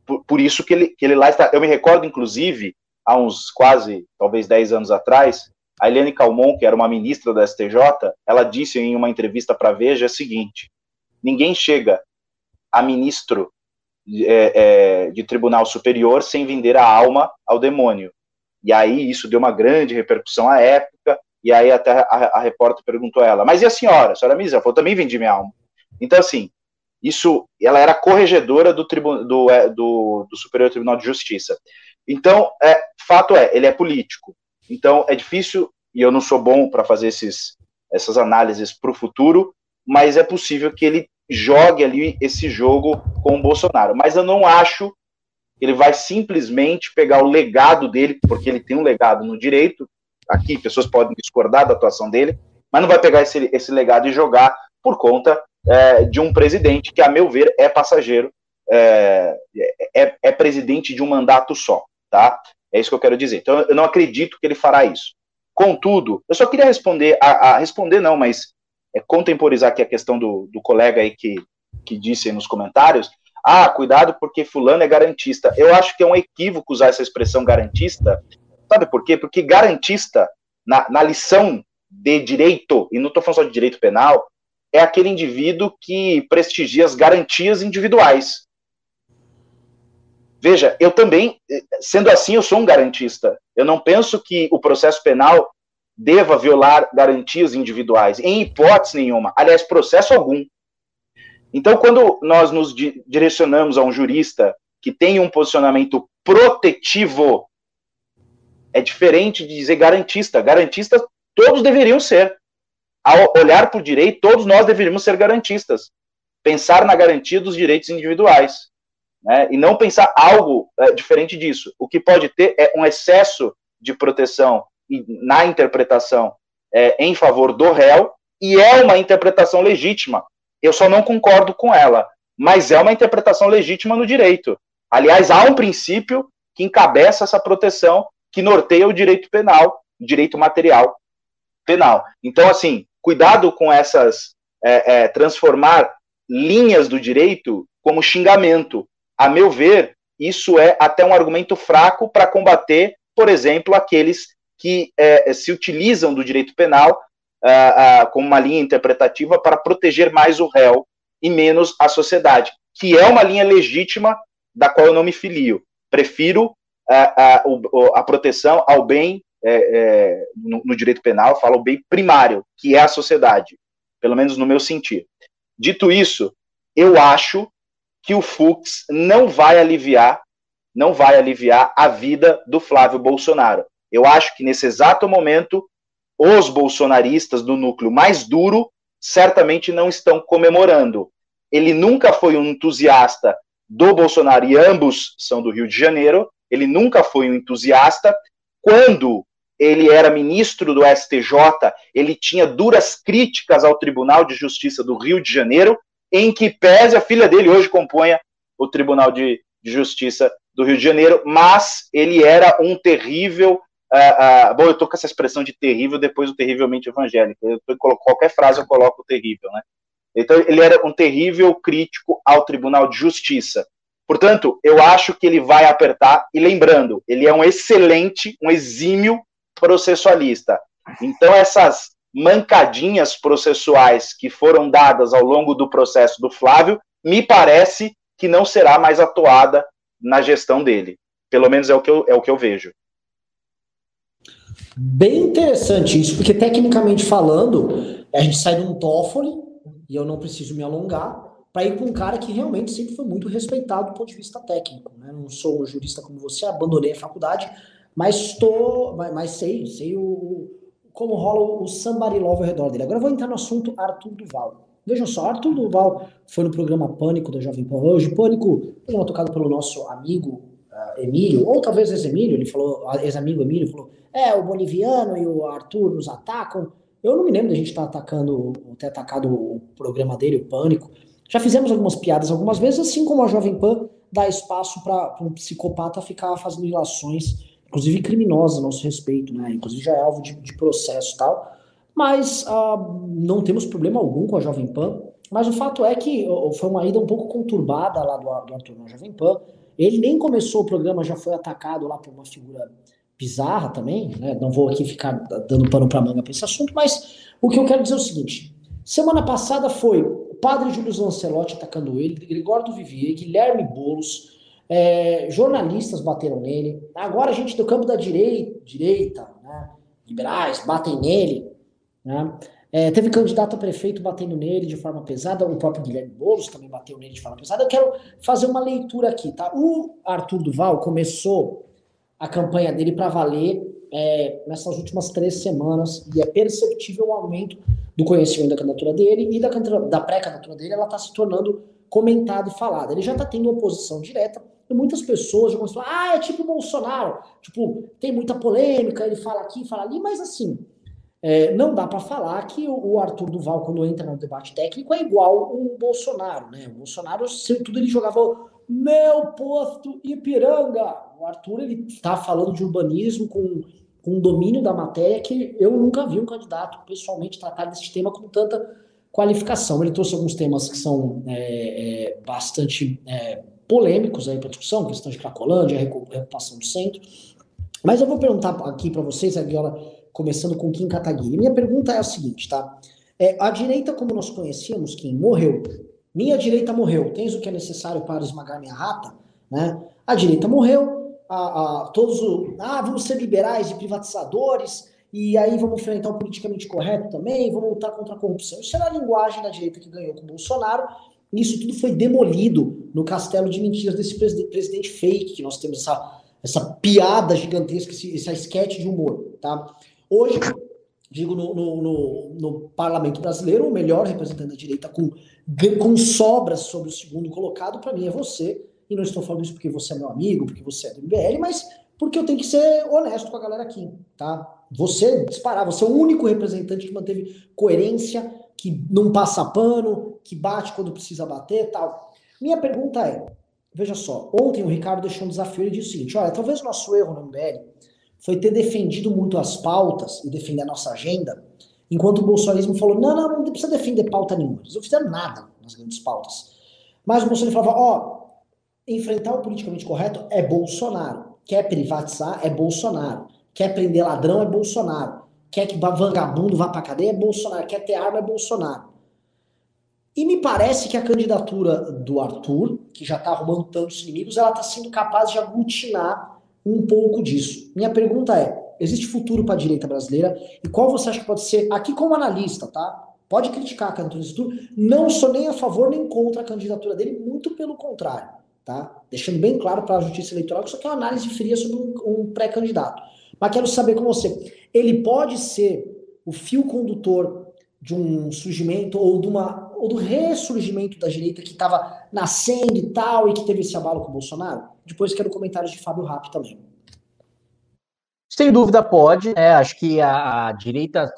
Speaker 3: por, por, isso que ele, que ele lá está. Eu me recordo, inclusive, há uns quase, talvez 10 anos atrás, a Eliane Calmon, que era uma ministra da STJ, ela disse em uma entrevista para Veja o seguinte: ninguém chega a ministro é, é, de tribunal superior sem vender a alma ao demônio. E aí isso deu uma grande repercussão à época, e aí até a, a repórter perguntou a ela, mas e a senhora? A senhora Misa? Ela falou, também vendi minha alma. Então, assim, isso, ela era corregedora do, tribu, do, é, do, do Superior Tribunal de Justiça. Então, é, fato é, ele é político. Então, é difícil, e eu não sou bom para fazer esses, essas análises para o futuro, mas é possível que ele jogue ali esse jogo com o Bolsonaro. Mas eu não acho que ele vai simplesmente pegar o legado dele, porque ele tem um legado no direito, aqui pessoas podem discordar da atuação dele, mas não vai pegar esse, esse legado e jogar por conta é, de um presidente que, a meu ver, é passageiro, é, é, é, presidente de um mandato só, tá? É isso que eu quero dizer. Então, eu não acredito que ele fará isso. Contudo, eu só queria responder, a, a responder não, mas é, contemporizar aqui a questão do, do colega aí que, que disse nos comentários, ah, cuidado porque fulano é garantista. Eu acho que é um equívoco usar essa expressão garantista, sabe por quê? Porque garantista, na, na lição de direito, e não estou falando só de direito penal, é aquele indivíduo que prestigia as garantias individuais. Veja, eu também, sendo assim, eu sou um garantista. Eu não penso que o processo penal deva violar garantias individuais, em hipótese nenhuma. Aliás, processo algum. Então, quando nós nos direcionamos a um jurista que tem um posicionamento protetivo, é diferente de dizer garantista. Garantista todos deveriam ser ao olhar para o direito, todos nós deveríamos ser garantistas. Pensar na garantia dos direitos individuais. Né, e não pensar algo é, diferente disso. O que pode ter é um excesso de proteção na interpretação é, em favor do réu, e é uma interpretação legítima. Eu só não concordo com ela, mas é uma interpretação legítima no direito. Aliás, há um princípio que encabeça essa proteção que norteia o direito penal, o direito material penal. Então, assim, cuidado com essas é, é, transformar linhas do direito como xingamento. A meu ver, isso é até um argumento fraco para combater, por exemplo, aqueles que é, se utilizam do direito penal uh, uh, como uma linha interpretativa para proteger mais o réu e menos a sociedade, que é uma linha legítima da qual eu não me filio. Prefiro uh, a proteção ao bem é, é, no, no, direito penal, falo o bem primário, que é a sociedade, pelo menos no meu sentir. Dito isso, eu acho que o Fux não vai aliviar, não vai aliviar a vida do Flávio Bolsonaro. Eu acho que nesse exato momento os bolsonaristas do núcleo mais duro certamente não estão comemorando. Ele nunca foi um entusiasta do Bolsonaro e ambos são do Rio de Janeiro. Ele nunca foi um entusiasta. Quando ele era ministro do STJ, ele tinha duras críticas ao Tribunal de Justiça do Rio de Janeiro, em que pese a filha dele hoje componha o Tribunal de Justiça do Rio de Janeiro, mas ele era um terrível Uh, uh, bom, eu tô com essa expressão de terrível depois do terrivelmente evangélico. Eu tô, qualquer frase eu coloco terrível, né? Então, ele era um terrível crítico ao Tribunal de Justiça. Portanto, eu acho que ele vai apertar. E lembrando, ele é um excelente, um exímio processualista. Então, essas mancadinhas processuais que foram dadas ao longo do processo do Flávio, me parece que não será mais atuada na gestão dele. Pelo menos é o que eu, é o que eu vejo.
Speaker 1: Bem interessante isso, porque tecnicamente falando, a gente sai de um TOEFL, e eu não preciso me alongar, para ir para um cara que realmente sempre foi muito respeitado do ponto de vista técnico. Né? Não sou um jurista como você, abandonei a faculdade, mas estou, mas, mas sei, sei o, como rola o somebody love ao redor dele. Agora vou entrar no assunto Arthur Duval. Vejam só, Arthur Duval foi no programa Pânico da Jovem Pan hoje. Pânico, programa tocado pelo nosso amigo Emílio, ou talvez ex-Emílio, ele falou, ex-amigo Emílio, falou, é, o boliviano e o Arthur nos atacam. Eu não me lembro da gente estar tá atacando, ter atacado o programa dele, o Pânico. Já fizemos algumas piadas algumas vezes, assim como a Jovem Pan dá espaço para um psicopata ficar fazendo relações, inclusive criminosas a nosso respeito, né? Inclusive já é alvo de, de processo e tal. Mas uh, não temos problema algum com a Jovem Pan. Mas o fato é que foi uma ida um pouco conturbada lá do, do Arthur na Jovem Pan. Ele nem começou o programa, já foi atacado lá por uma figura bizarra também, né? Não vou aqui ficar dando pano para manga para esse assunto, mas o que eu quero dizer é o seguinte: semana passada foi o padre Júlio Lancelotti atacando ele, Gregório do Vivier, Guilherme Boulos, é, jornalistas bateram nele. Agora a gente do campo da direita, direita, né? liberais batem nele, né? É, teve candidato a prefeito batendo nele de forma pesada, o próprio Guilherme Boulos também bateu nele de forma pesada. Eu quero fazer uma leitura aqui, tá? O Arthur Duval começou a campanha dele para valer é, nessas últimas três semanas e é perceptível o aumento do conhecimento da candidatura dele e da, da pré-candidatura dele, ela está se tornando comentada e falada. Ele já está tendo oposição direta e muitas pessoas já começam a ah, é tipo Bolsonaro, tipo, tem muita polêmica, ele fala aqui, fala ali, mas assim, é, não dá para falar que o, Arthur Duval, quando entra no debate técnico, é igual o Bolsonaro, né? O Bolsonaro, tudo ele jogava meu posto Ipiranga, o Arthur ele está falando de urbanismo com, com um domínio da matéria que eu nunca vi um candidato pessoalmente tratar desse tema com tanta qualificação. Ele trouxe alguns temas que são é, é, bastante é, polêmicos aí para discussão, questão de Cracolândia, recuperação do centro. Mas eu vou perguntar aqui para vocês, Aguiola, começando com Kim Kataguiri. Minha pergunta é a seguinte, tá? É, a direita, como nós conhecíamos, Kim, morreu. Minha direita morreu. Tens o que é necessário para esmagar minha rata? Né? A direita morreu, a, a, todos o. Ah, vamos ser liberais e privatizadores, e aí vamos enfrentar o politicamente correto também, vamos lutar contra a corrupção. Isso era a linguagem da direita que ganhou com o Bolsonaro. Isso tudo foi demolido no castelo de mentiras desse presidente, fake, que nós temos essa, essa piada gigantesca, esse, essa esquete de humor. Tá? Hoje, digo, no, no, no, no, parlamento brasileiro, o melhor representante da direita com, com sobras sobre o segundo colocado, para mim, é você, e não estou falando isso porque você é meu amigo, porque você é do MBL, mas porque eu tenho que ser honesto com a galera aqui, tá? Você disparar, você é o único representante que manteve coerência, que não passa pano, que bate quando precisa bater tal. Minha pergunta é: veja só, ontem o Ricardo deixou um desafio e disse o seguinte: olha, talvez o nosso erro no MBL foi ter defendido muito as pautas e defender a nossa agenda, enquanto o bolsonarismo falou: não, não, não precisa defender pauta nenhuma. Eles não fizeram nada nas grandes pautas. Mas o Bolsonaro falava: ó, enfrentar o politicamente correto é Bolsonaro. Quer privatizar é Bolsonaro. Quer prender ladrão é Bolsonaro. Quer que vagabundo vá pra cadeia é Bolsonaro. Quer ter arma é Bolsonaro. E me parece que a candidatura do Arthur, que já está arrumando tantos inimigos, ela está sendo capaz de aglutinar um pouco disso. Minha pergunta é: existe futuro para a direita brasileira? E qual você acha que pode ser, aqui como analista, tá? Pode criticar a do Arthur. Não sou nem a favor nem contra a candidatura dele, muito pelo contrário, tá? Deixando bem claro para a Justiça Eleitoral que isso aqui é uma análise fria sobre um, um pré-candidato. Mas quero saber com você: ele pode ser o fio condutor de um surgimento ou de uma ou do ressurgimento da direita que estava nascendo e tal, e que teve esse abalo com o Bolsonaro? Depois quero comentários de Fábio Rapp também.
Speaker 2: Sem dúvida pode, né? Acho que a, a direita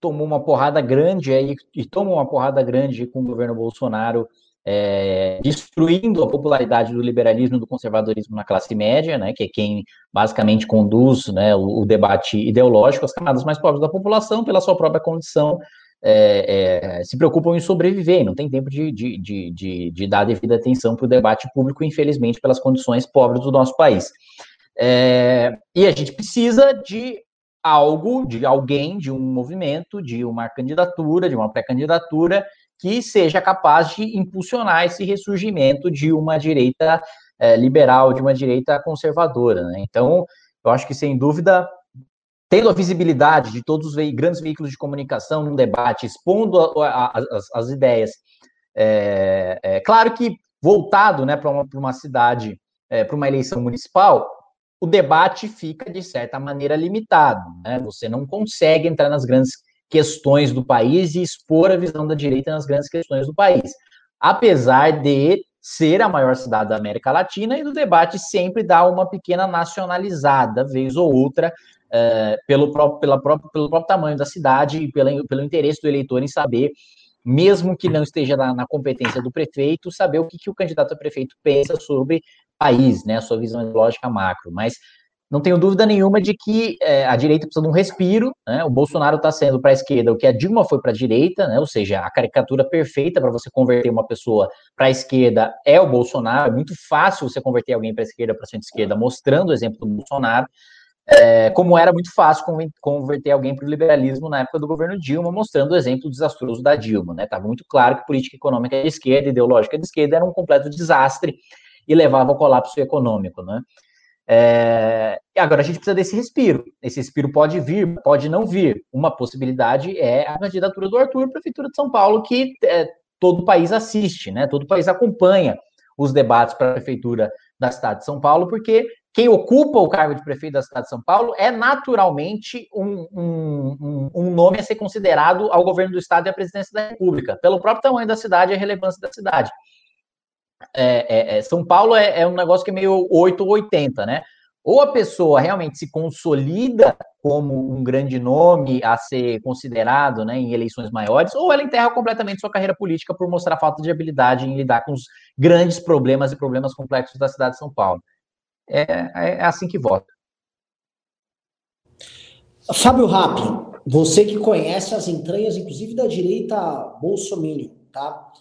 Speaker 2: tomou uma porrada grande aí, e tomou uma porrada grande com o governo Bolsonaro, é, destruindo a popularidade do liberalismo e do conservadorismo na classe média, né? Que é quem basicamente conduz né, o, o debate ideológico, as camadas mais pobres da população, pela sua própria condição é, é, se preocupam em sobreviver, não tem tempo de, de, de, de, de dar devida atenção para o debate público, infelizmente, pelas condições pobres do nosso país. É, e a gente precisa de algo, de alguém, de um movimento, de uma candidatura, de uma pré-candidatura que seja capaz de impulsionar esse ressurgimento de uma direita é, liberal, de uma direita conservadora. Né? Então, eu acho que, sem dúvida, tendo a visibilidade de todos os ve grandes veículos de comunicação num debate, expondo a, a, as, as, ideias. É, é, claro que voltado né, para uma, uma, cidade, é, para uma eleição municipal, o debate fica, de certa maneira, limitado. Né? Você não consegue entrar nas grandes questões do país e expor a visão da direita nas grandes questões do país. Apesar de ser a maior cidade da América Latina e do debate sempre dar uma pequena nacionalizada, vez ou outra, é, pelo, próprio, pela próprio, pelo próprio tamanho da cidade e pela, pelo interesse do eleitor em saber, mesmo que não esteja na, na competência do prefeito, saber o que, que o candidato a prefeito pensa sobre país, né, a sua visão ideológica macro. Mas não tenho dúvida nenhuma de que é, a direita precisa de um respiro, né? O Bolsonaro está sendo para a esquerda o que a Dilma foi para a direita, né? Ou seja, a caricatura perfeita para você converter uma pessoa para a esquerda é o Bolsonaro. É muito fácil você converter alguém para a esquerda para centro-esquerda mostrando o exemplo do Bolsonaro é, como era muito fácil converter alguém para o liberalismo na época do governo Dilma, mostrando o exemplo desastroso da Dilma. Estava né? muito claro que política econômica de esquerda, ideológica de esquerda, era um completo desastre e levava ao colapso econômico. Né? É, agora a gente precisa desse respiro. Esse respiro pode vir, pode não vir. Uma possibilidade é a candidatura do Arthur Prefeitura de São Paulo, que é, todo o país assiste, né? todo o país acompanha os debates para a Prefeitura da cidade de São Paulo, porque quem ocupa o cargo de prefeito da cidade de São Paulo é naturalmente um, um, um, nome a ser considerado ao governo do estado e à presidência da República, pelo próprio tamanho da cidade e a relevância da cidade. É, é, é São Paulo é, é, um negócio que é meio 8 ou 80, né? Ou a pessoa realmente se consolida como um grande nome a ser considerado né, em eleições maiores, ou ela enterra completamente sua carreira política por mostrar falta de habilidade em lidar com os grandes problemas e problemas complexos da cidade de São Paulo é, é assim que vota.
Speaker 1: Fábio Rappi, você que conhece as entranhas, inclusive da direita bolsominion, tá?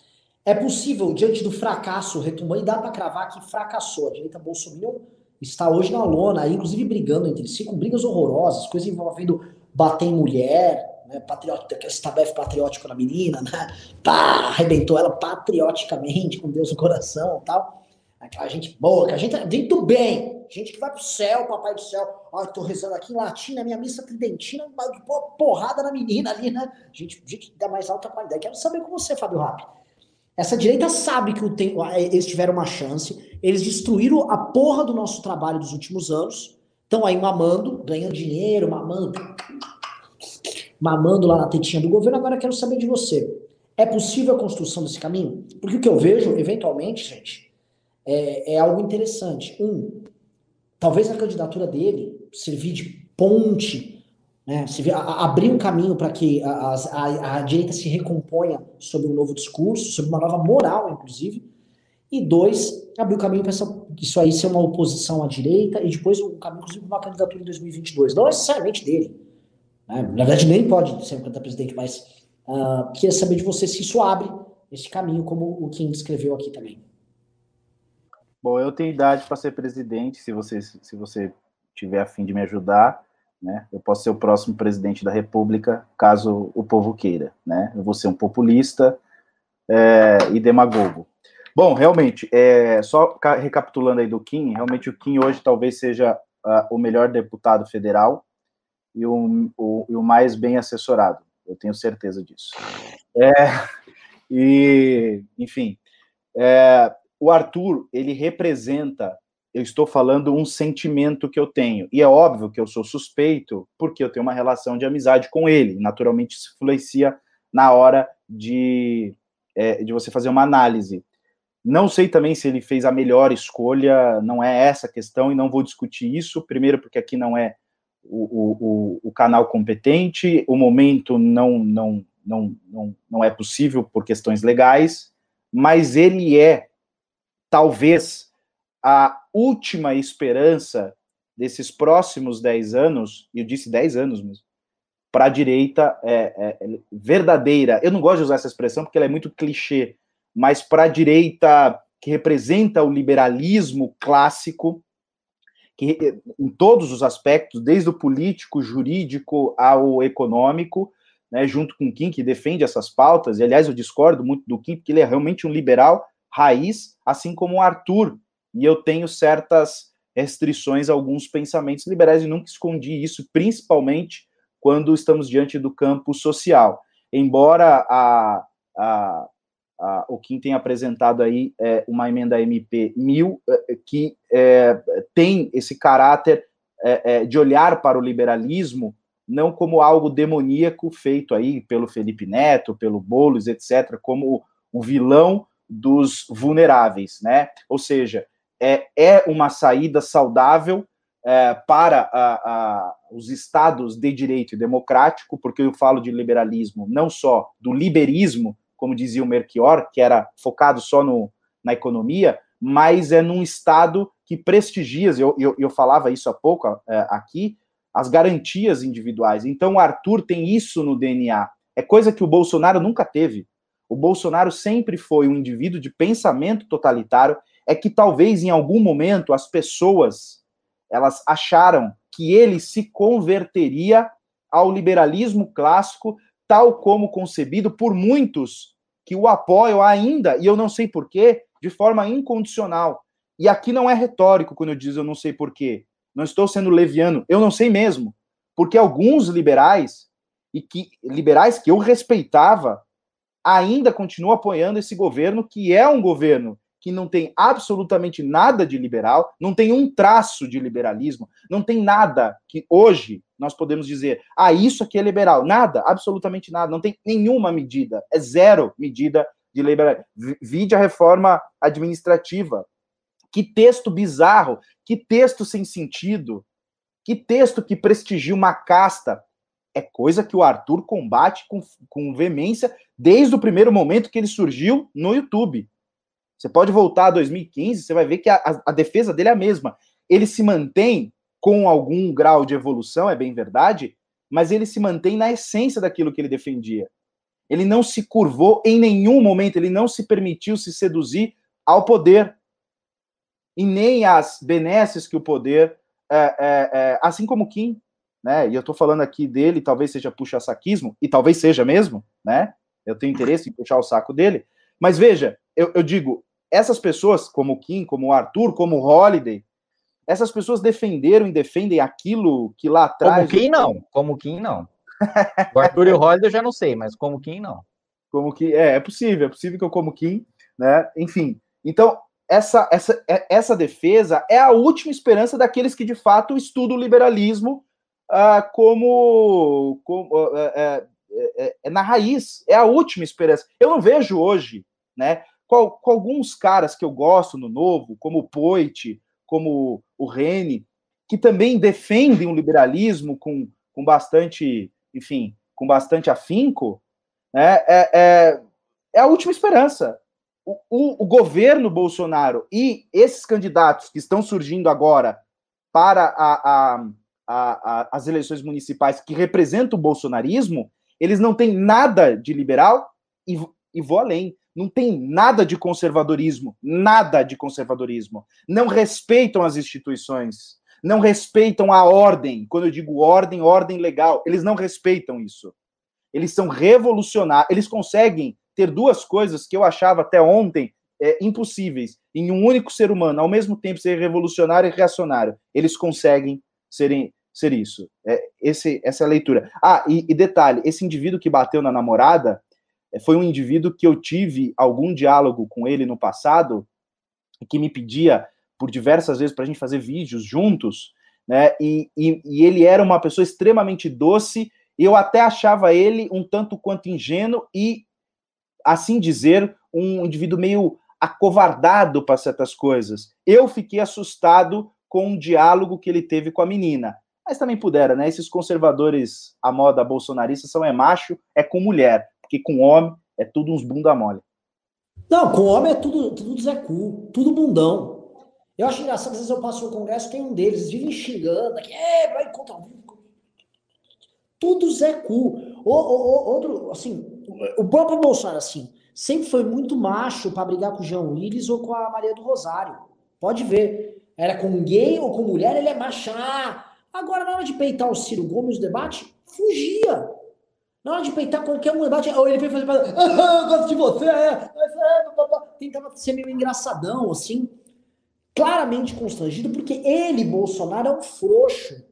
Speaker 1: É possível, diante do fracasso retomando, e dá para cravar que fracassou. A direita bolsominion está hoje na lona, inclusive brigando entre si, com brigas horrorosas, coisas envolvendo bater em mulher, né, patriótico, aquele tabef patriótico na menina, né? Pá, arrebentou ela patrioticamente, com Deus no coração tal. Aquela gente boa, que a gente, gente do bem, gente que vai pro céu, papai do céu. Ó, tô rezando aqui em latim, na minha missa tridentina, uma porrada na menina ali, né? Gente, gente da mais alta qualidade. Quero saber com você, Fábio Rapp. Essa direita sabe que o tem, eles tiveram uma chance, eles destruíram a porra do nosso trabalho dos últimos anos, estão aí mamando, ganhando dinheiro, mamando, mamando lá na tetinha do governo. Agora quero saber de você. É possível a construção desse caminho? Porque o que eu vejo, eventualmente, gente, é, é algo interessante. Um, talvez a candidatura dele servir de ponte, né, servir, a, abrir um caminho para que a, a, a, direita se recomponha sobre um novo discurso, sobre uma nova moral, inclusive. E dois, abrir o caminho para isso aí ser uma oposição à direita e depois um caminho, inclusive, uma candidatura em 2022. Não necessariamente dele. Né? Na verdade, nem pode ser um candidato presidente, mas uh, queria saber de você se isso abre esse caminho, como o Kim descreveu aqui também.
Speaker 3: Bom, eu tenho idade para ser presidente, se você, se você tiver a fim de me ajudar, né? Eu posso ser o próximo presidente da República, caso o povo queira, né? Eu vou ser um populista é, e demagogo. Bom, realmente, é, só recapitulando aí do Kim, realmente o Kim hoje talvez seja uh, o melhor deputado federal e o, o, o, mais bem assessorado, eu tenho certeza disso. É, e, enfim, é, o Arthur, ele representa, eu estou falando um sentimento que eu tenho, e é óbvio que eu sou suspeito, porque eu tenho uma relação de amizade com ele, naturalmente isso influencia na hora de, é, de você fazer uma análise. Não sei também se ele fez a melhor escolha, não é essa a questão, e não vou discutir isso, primeiro porque aqui não é o, o, o canal competente, o momento não, não, não, não, não é possível por questões legais, mas ele é talvez a última esperança desses próximos 10 anos, e eu disse 10 anos mesmo, para a direita é, é, é, verdadeira. Eu não gosto de usar essa expressão porque ela é muito clichê, mas para a direita que representa o liberalismo clássico, que em todos os aspectos, desde o político, jurídico ao econômico, né, junto com Kim, que defende essas pautas, e aliás eu discordo muito do Kim, porque ele é realmente um liberal raiz, assim como o Arthur, e eu tenho certas restrições a alguns pensamentos liberais e nunca escondi isso, principalmente quando estamos diante do campo social. Embora a, a, a, o Kim tenha apresentado aí é, uma emenda MP 1000 é, que é, tem esse caráter é, é, de olhar para o liberalismo não como algo demoníaco feito aí pelo Felipe Neto, pelo Boulos, etc., como o vilão dos vulneráveis, né? Ou seja, é, é uma saída saudável é, para a, a, os estados de direito democrático, porque eu falo de liberalismo, não só do liberismo, como dizia o Melchior, que era focado só no, na economia, mas é num estado que prestigia, eu, eu, eu falava isso há pouco é, aqui, as garantias individuais. Então, o Arthur tem isso no DNA. É coisa que o Bolsonaro nunca teve o Bolsonaro sempre foi um indivíduo de pensamento totalitário, é que talvez em algum momento as pessoas elas acharam que ele se converteria ao liberalismo clássico, tal como concebido por muitos que o apoiam ainda, e eu não sei porquê, de forma incondicional. E aqui não é retórico quando eu digo eu não sei porquê. Não estou sendo leviano, eu não sei mesmo. Porque alguns liberais, e que liberais que eu respeitava, ainda continua apoiando esse governo, que é um governo que não tem absolutamente nada de liberal, não tem um traço de liberalismo, não tem nada que hoje nós podemos dizer, ah, isso aqui é liberal. Nada, absolutamente nada, não tem nenhuma medida, é zero medida de liberalismo. Vide a reforma administrativa. Que texto bizarro, que texto sem sentido, que texto que prestigia uma casta é coisa que o Arthur combate com, com veemência desde o primeiro momento que ele surgiu no YouTube. Você pode voltar a 2015, você vai ver que a, a, defesa dele é a mesma. Ele se mantém com algum grau de evolução, é bem verdade, mas ele se mantém na essência daquilo que ele defendia. Ele não se curvou em nenhum momento, ele não se permitiu se seduzir ao poder e nem às benesses que o poder, é, é, é, assim como Kim, né? E eu estou falando aqui dele, talvez seja puxa-saquismo, e talvez seja mesmo, né? Eu tenho interesse em puxar o saco dele. Mas veja, eu, eu digo, essas pessoas, como o Kim, como o Arthur, como o Holiday, essas pessoas defenderam e defendem aquilo que lá atrás.
Speaker 2: Como Kim não, como Kim não. O Arthur e o Holiday eu já não sei, mas como Kim não.
Speaker 3: Como que é, é possível, é possível que eu como Kim, né? Enfim, então essa, essa, é, essa defesa é a última esperança daqueles que de fato estudam o liberalismo ah, como, como é, é, é, é, na raiz, é a última esperança. Eu não vejo hoje, né, com, com alguns caras que eu gosto no novo, como o Poit, como o Rene, que também defendem o liberalismo com, com bastante, enfim, com bastante afinco, né, é, é, é a última esperança. o, o, o, governo Bolsonaro e esses candidatos que estão surgindo agora para a, a, a, as eleições municipais que representam o bolsonarismo, eles não têm nada de liberal e, e vou além. Não tem nada de conservadorismo, nada de conservadorismo. Não respeitam as instituições, não respeitam a ordem. Quando eu digo ordem, ordem legal, eles não respeitam isso. Eles são revolucionários, eles conseguem ter duas coisas que eu achava até ontem é, impossíveis em um único ser humano, ao mesmo tempo ser revolucionário e reacionário. Eles conseguem serem, ser isso. É, esse, essa é a leitura. Ah, e, e detalhe: esse indivíduo que bateu na namorada é, foi um indivíduo que eu tive algum diálogo com ele no passado, que me pedia por diversas vezes para a gente fazer vídeos juntos, né? E, e, e, ele era uma pessoa extremamente doce. Eu até achava ele um tanto quanto ingênuo e, assim dizer, um indivíduo meio acovardado para certas coisas. Eu fiquei assustado com um diálogo que ele teve com a menina. Mas também pudera, né? Esses conservadores, a moda bolsonarista, são é macho, é com mulher. Porque com homem é tudo uns bunda mole.
Speaker 1: Não, com homem é tudo, tudo Zé Cu, tudo bundão. Eu acho engraçado, às vezes eu passo no congresso, tem um deles, eles vivem xingando, aqui, é, vai contra Tudo Zé Cu. O, o, outro, assim, o próprio Bolsonaro, assim, sempre foi muito macho para brigar com o João Willis ou com a Maria do Rosário. Pode ver. Era com gay ou com mulher, ele é macho. Ah, agora, na hora de peitar o Ciro Gomes no debate, fugia. Na hora de peitar qualquer um debate, ou ele foi fazer. Ah, eu gosto de você, é, é, é, tentava ser meio engraçadão, assim claramente constrangido, porque ele, Bolsonaro, é um frouxo.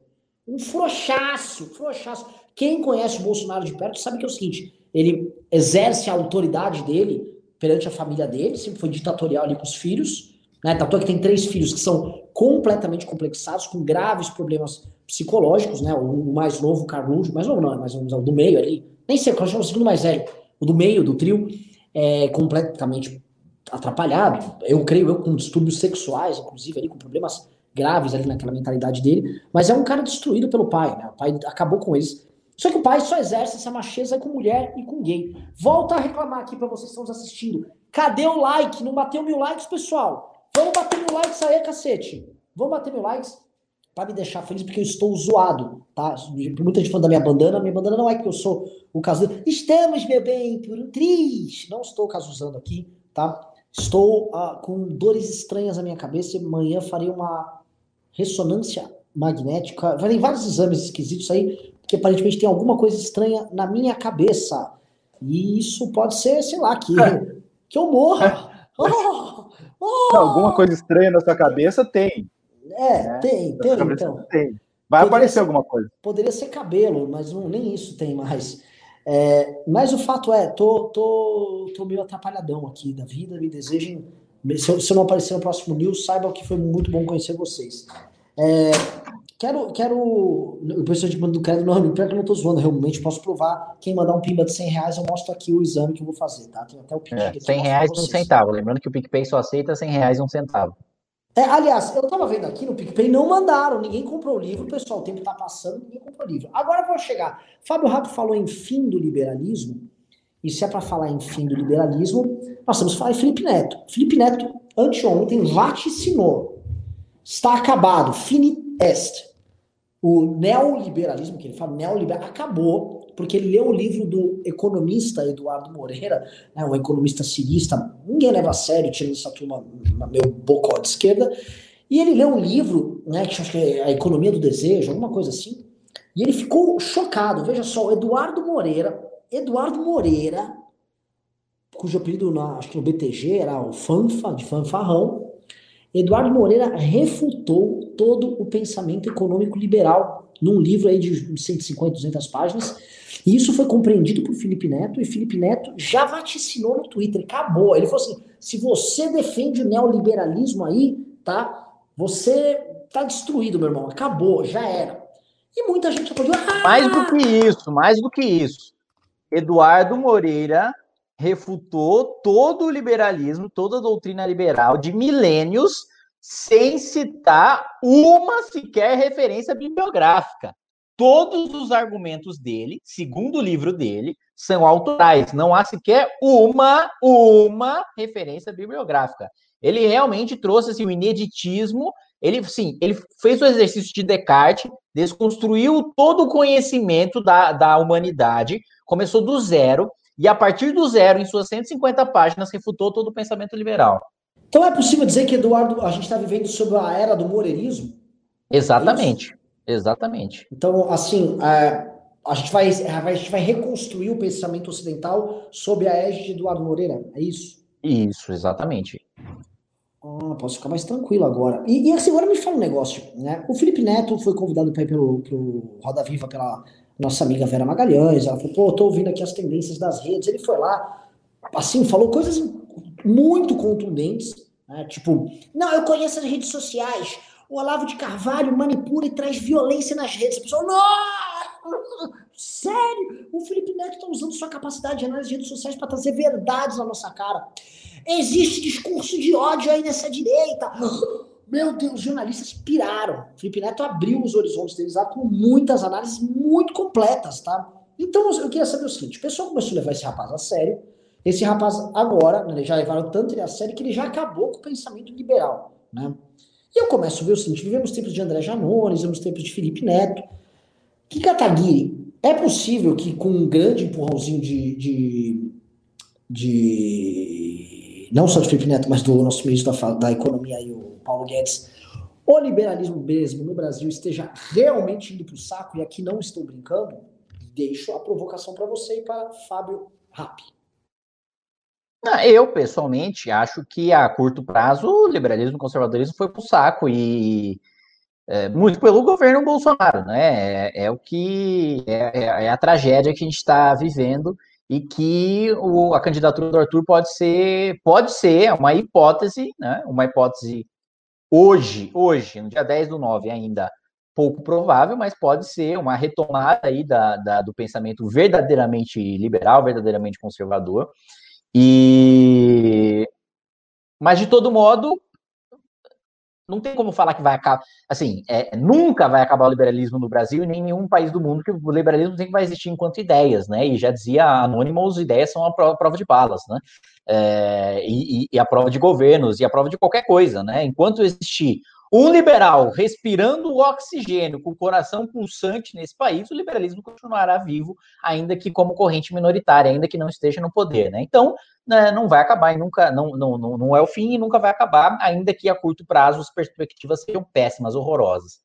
Speaker 1: Um frouxaço, frouxaço. Quem conhece o Bolsonaro de perto sabe que é o seguinte: ele exerce a autoridade dele perante a família dele, sempre foi ditatorial ali com os filhos. Né? Tanto é que tem três filhos que são completamente complexados, com graves problemas psicológicos, né? O mais novo, o Carluxo, mais novo não, é mais o do meio ali, nem sei, qual é o segundo mais velho, o do meio, do trio, é completamente atrapalhado. Eu creio eu com distúrbios sexuais, inclusive ali com problemas graves ali naquela mentalidade dele, mas é um cara destruído pelo pai, né? O pai acabou com eles. Só que o pai só exerce essa macheza com mulher e com gay. Volta a reclamar aqui para vocês que estão nos assistindo. Cadê o like? Não bateu mil likes, pessoal? Vamos bater mil likes aí, cacete. Vamos bater mil likes para me deixar feliz porque eu estou zoado, tá? Muita gente falando da minha bandana. Minha bandana não é que eu sou o caso. Estamos, meu bem, por um triz. Não estou casusando aqui, tá? Estou uh, com dores estranhas na minha cabeça. Amanhã farei uma ressonância magnética. Farei vários exames esquisitos aí, porque aparentemente tem alguma coisa estranha na minha cabeça. E isso pode ser, sei lá, que, é. que eu morra. Oh,
Speaker 3: oh. alguma coisa estranha na sua cabeça tem.
Speaker 1: É, né? tem, tem, então.
Speaker 3: Tem. Vai poderia aparecer ser, alguma coisa.
Speaker 1: Poderia ser cabelo, mas não, nem isso tem mais. É, mas o fato é, tô, tô, tô meio atrapalhadão aqui da vida, me desejem. Se eu, se eu não aparecer no próximo news, saibam que foi muito bom conhecer vocês. É, quero, quero. O pessoal de do crédito, não, pior que eu não tô zoando, realmente posso provar. Quem mandar um pimba de 100 reais, eu mostro aqui o exame que eu vou fazer, tá? Tem até o
Speaker 2: PicPay. É, 100 reais e um centavo. Lembrando que o PicPay só aceita 100 reais e um centavo.
Speaker 1: É, aliás, eu tava vendo aqui no PicPay, não mandaram, ninguém comprou o livro, pessoal, o tempo tá passando, ninguém comprou o livro. Agora vou chegar. Fábio Rato falou em fim do liberalismo, e se é para falar em fim do liberalismo, nós temos que falar em Felipe Neto. Felipe Neto, anteontem, vaticinou. Está acabado, fini est. O neoliberalismo, que ele fala, neoliberal, acabou porque ele leu o livro do economista Eduardo Moreira, né, um economista cirista, ninguém leva a sério, tirando essa turma meu bocó de esquerda, e ele leu um livro, né, que acho que é A Economia do Desejo, alguma coisa assim, e ele ficou chocado. Veja só, Eduardo Moreira, Eduardo Moreira, cujo apelido na, acho que no BTG era o Fanfa, de Fanfarrão, Eduardo Moreira refutou todo o pensamento econômico liberal num livro aí de 150, 200 páginas, e isso foi compreendido por Felipe Neto, e Felipe Neto já vaticinou no Twitter, acabou. Ele falou assim: se você defende o neoliberalismo aí, tá? Você tá destruído, meu irmão. Acabou, já era. E muita gente aplaudiu. Ah!
Speaker 2: Mais do que isso, mais do que isso. Eduardo Moreira refutou todo o liberalismo, toda a doutrina liberal de milênios, sem citar uma sequer referência bibliográfica todos os argumentos dele, segundo o livro dele, são autorais. Não há sequer uma, uma referência bibliográfica. Ele realmente trouxe assim, o ineditismo. Ele, sim, ele fez o exercício de Descartes, desconstruiu todo o conhecimento da, da humanidade, começou do zero, e a partir do zero, em suas 150 páginas, refutou todo o pensamento liberal.
Speaker 1: Então é possível dizer que, Eduardo, a gente está vivendo sob a era do moreirismo?
Speaker 2: Exatamente, é exatamente.
Speaker 1: Então, assim, é, a, gente vai, a gente vai reconstruir o pensamento ocidental sob a égide de Eduardo Moreira, é isso?
Speaker 2: Isso, exatamente.
Speaker 1: Ah, posso ficar mais tranquilo agora. E, e assim, agora me fala um negócio, né? O Felipe Neto foi convidado para ir pelo, pelo Roda Viva pela nossa amiga Vera Magalhães. Ela falou, pô, tô ouvindo aqui as tendências das redes. Ele foi lá, assim, falou coisas muito contundentes, né? Tipo, não, eu conheço as redes sociais. O Olavo de Carvalho manipula e traz violência nas redes. A pessoa, não! Sério? O Felipe Neto está usando sua capacidade de análise de redes sociais para trazer verdades na nossa cara. Existe discurso de ódio aí nessa direita. Meu Deus, os jornalistas piraram. O Felipe Neto abriu os horizontes deles lá com muitas análises muito completas, tá? Então eu queria saber o seguinte: o pessoal começou a levar esse rapaz a sério. Esse rapaz agora, né, já levaram tanto ele a sério que ele já acabou com o pensamento liberal, né? E eu começo a ver o seguinte: vivemos tempos de André Janones, vivemos tempos de Felipe Neto. Que Kataguiri, é possível que com um grande empurrãozinho de, de, de não só de Felipe Neto, mas do nosso ministro da, da Economia e o Paulo Guedes, o liberalismo mesmo no Brasil esteja realmente indo para o saco, e aqui não estou brincando, deixo a provocação para você e para Fábio Rappi.
Speaker 2: Eu, pessoalmente, acho que a curto prazo o liberalismo e o conservadorismo foi para o saco e é, muito pelo governo Bolsonaro, né? É, é o que é, é, é, a tragédia que a gente está vivendo e que o, a candidatura do Arthur pode ser, pode ser uma hipótese, né? Uma hipótese hoje, hoje, no dia 10 do 9 ainda pouco provável, mas pode ser uma retomada aí da, da do pensamento verdadeiramente liberal, verdadeiramente conservador, e mas de todo modo não tem como falar que vai acabar, assim, é, nunca vai acabar o liberalismo no Brasil e nem em nenhum país do mundo que o liberalismo sempre vai existir enquanto ideias, né? E já dizia Anonymous, ideias são a prova, de balas, né? É, e, e, a prova de governos e a prova de qualquer coisa, né? Enquanto existir um liberal respirando oxigênio com o coração pulsante nesse país, o liberalismo continuará vivo, ainda que como corrente minoritária, ainda que não esteja no poder. Né? Então, né, não vai acabar e nunca, não, não, não, não é o fim e nunca vai acabar, ainda que a curto prazo as perspectivas sejam péssimas, horrorosas.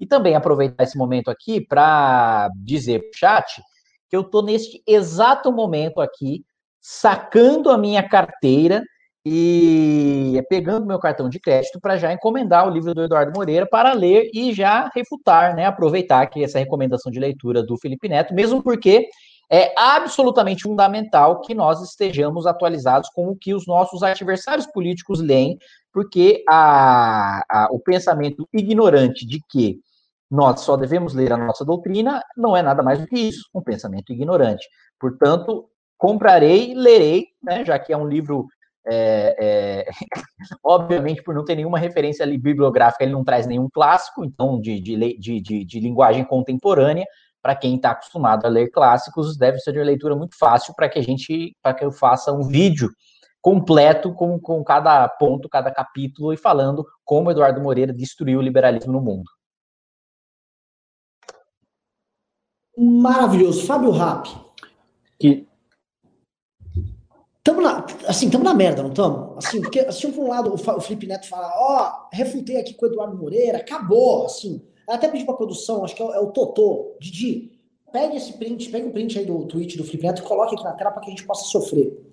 Speaker 2: E também aproveitar esse momento aqui para dizer para o chat que eu estou neste exato momento aqui, sacando a minha carteira e pegando meu cartão de crédito para já encomendar o livro do Eduardo Moreira para ler e já refutar, né? Aproveitar que essa recomendação de leitura do Felipe Neto, mesmo porque é absolutamente fundamental que nós estejamos atualizados com o que os nossos adversários políticos leem, porque a, a, o pensamento ignorante de que nós só devemos ler a nossa doutrina não é nada mais do que isso, um pensamento ignorante. Portanto, comprarei, lerei, né, já que é um livro é, é, obviamente, por não ter nenhuma referência ali bibliográfica, ele não traz nenhum clássico, então, de, de, de, de, de linguagem contemporânea. Para quem está acostumado a ler clássicos, deve ser de leitura muito fácil para que a gente, para que eu faça um vídeo completo com, com cada ponto, cada capítulo e falando como Eduardo Moreira destruiu o liberalismo no mundo.
Speaker 1: Maravilhoso. Fábio Rapp.
Speaker 2: Que
Speaker 1: Tamo na, assim, tamo na merda, não tamo? Assim, porque, assim, por um lado, o Felipe Neto fala, ó, oh, refutei aqui com o Eduardo Moreira, acabou, assim. Até pedi pra produção, acho que é o, é o Totô, Didi, pegue esse print, pegue o print aí do tweet do Felipe Neto e coloque aqui na tela para que a gente possa sofrer.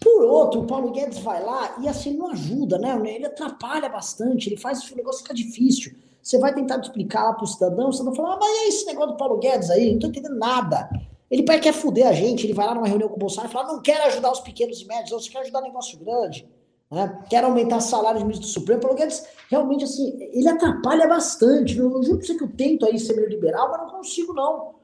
Speaker 1: Por outro, o Paulo Guedes vai lá e assim não ajuda, né? Ele atrapalha bastante, ele faz o negócio ficar difícil. Você vai tentar explicar lá pro cidadão, o cidadão fala, ah, mas é esse negócio do Paulo Guedes aí? Não tô entendendo nada. Ele quer fuder a gente, ele vai lá numa reunião com o Bolsonaro e fala: não quero ajudar os pequenos e médios, você quer ajudar negócio grande. Né? Quer aumentar salários do ministro do Supremo. Paulo Guedes, realmente, assim, ele atrapalha bastante. Eu, eu juro pra você que eu tento aí ser meio liberal, mas não consigo, não.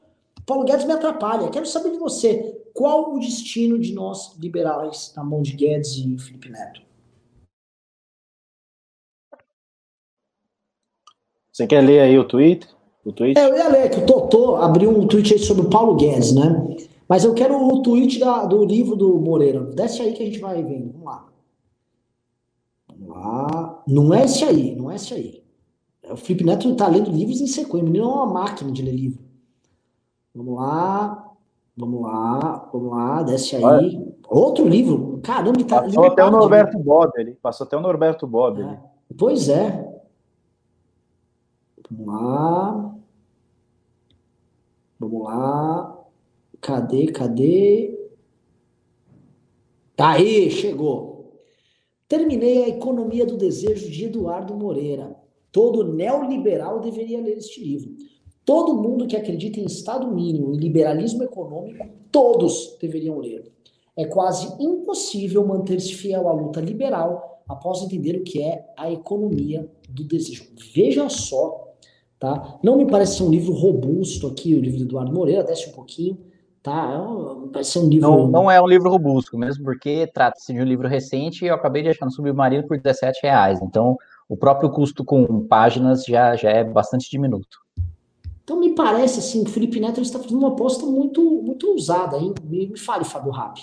Speaker 1: Paulo Guedes me atrapalha. Quero saber de você. Qual o destino de nós liberais na mão de Guedes e Felipe Neto?
Speaker 2: Você quer ler aí o tweet? O tweet?
Speaker 1: É, eu ia ler que o Totô abriu um tweet aí sobre o Paulo Guedes, né? Mas eu quero o tweet da, do livro do Moreira. Desce aí que a gente vai vendo. Vamos lá. Vamos lá. Não é esse aí, não é esse aí. O Felipe Neto está lendo livros em sequência. O menino é uma máquina de ler livro. Vamos lá. Vamos lá. Vamos lá. Desce aí. Olha. Outro livro. Caramba, ele
Speaker 3: tá. Passou até o Norberto Bob ali. Passou até o Norberto Bob
Speaker 1: é. Pois é. Vamos lá. Vamos lá. Cadê, cadê? Tá aí, chegou. Terminei a Economia do Desejo de Eduardo Moreira. Todo neoliberal deveria ler este livro. Todo mundo que acredita em Estado mínimo e liberalismo econômico, todos deveriam ler. É quase impossível manter-se fiel à luta liberal após entender o que é a economia do desejo. Veja só, tá? Não me parece ser um livro robusto aqui, o livro do Eduardo Moreira, desce um pouquinho tá? É parece ser um livro.
Speaker 2: Não, não é um livro robusto, mesmo porque trata-se de um livro recente e eu acabei de achar no Submarino por 17 reais. Então, o próprio custo com páginas já, já é bastante diminuto.
Speaker 1: Então, me parece assim, que o Felipe Neto está fazendo uma aposta muito, muito ousada, hein? Me, me fale, Fábio Rapp.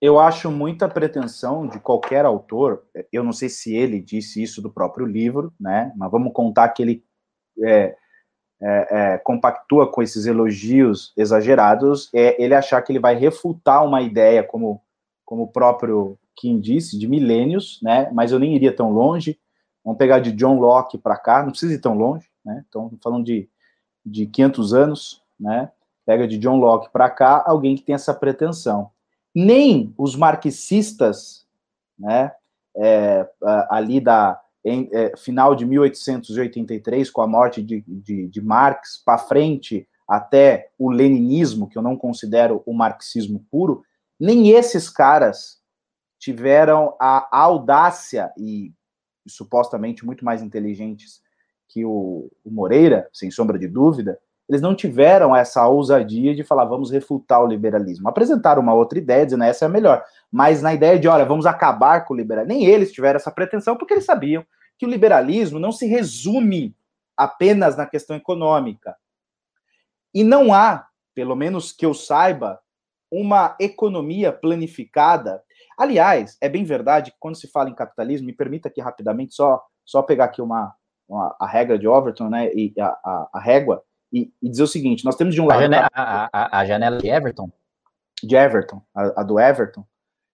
Speaker 3: Eu acho muita pretensão de qualquer autor. Eu não sei se ele disse isso do próprio livro, né? Mas vamos contar que ele é, é, é, compactua com esses elogios exagerados, é ele achar que ele vai refutar uma ideia, como, como o próprio Kim disse, de milênios, né? Mas eu nem iria tão longe. Vamos pegar de John Locke para cá, não precisa ir tão longe, né? Então, falando de, de 500 anos, né? Pega de John Locke para cá alguém que tem essa pretensão. Nem os marxistas, né? É, ali da em é, final de 1883, com a morte de, de, de Marx, para frente até o leninismo, que eu não considero o marxismo puro, nem esses caras tiveram a audácia e, supostamente muito mais inteligentes que o, o, Moreira, sem sombra de dúvida, eles não tiveram essa ousadia de falar vamos refutar o liberalismo. Apresentaram uma outra ideia, dizendo essa é a melhor. Mas na ideia de, olha, vamos acabar com o liberalismo, nem eles tiveram essa pretensão, porque eles sabiam que o liberalismo não se resume apenas na questão econômica. E não há, pelo menos que eu saiba, uma economia planificada. Aliás, é bem verdade que quando se fala em capitalismo, me permita aqui rapidamente só, só pegar aqui uma, uma a regra de Overton, né, e a, a, a régua, e, e, dizer o seguinte: nós temos de um lado.
Speaker 2: A janela, a, a, a janela de Everton?
Speaker 3: De Everton, a, do Everton.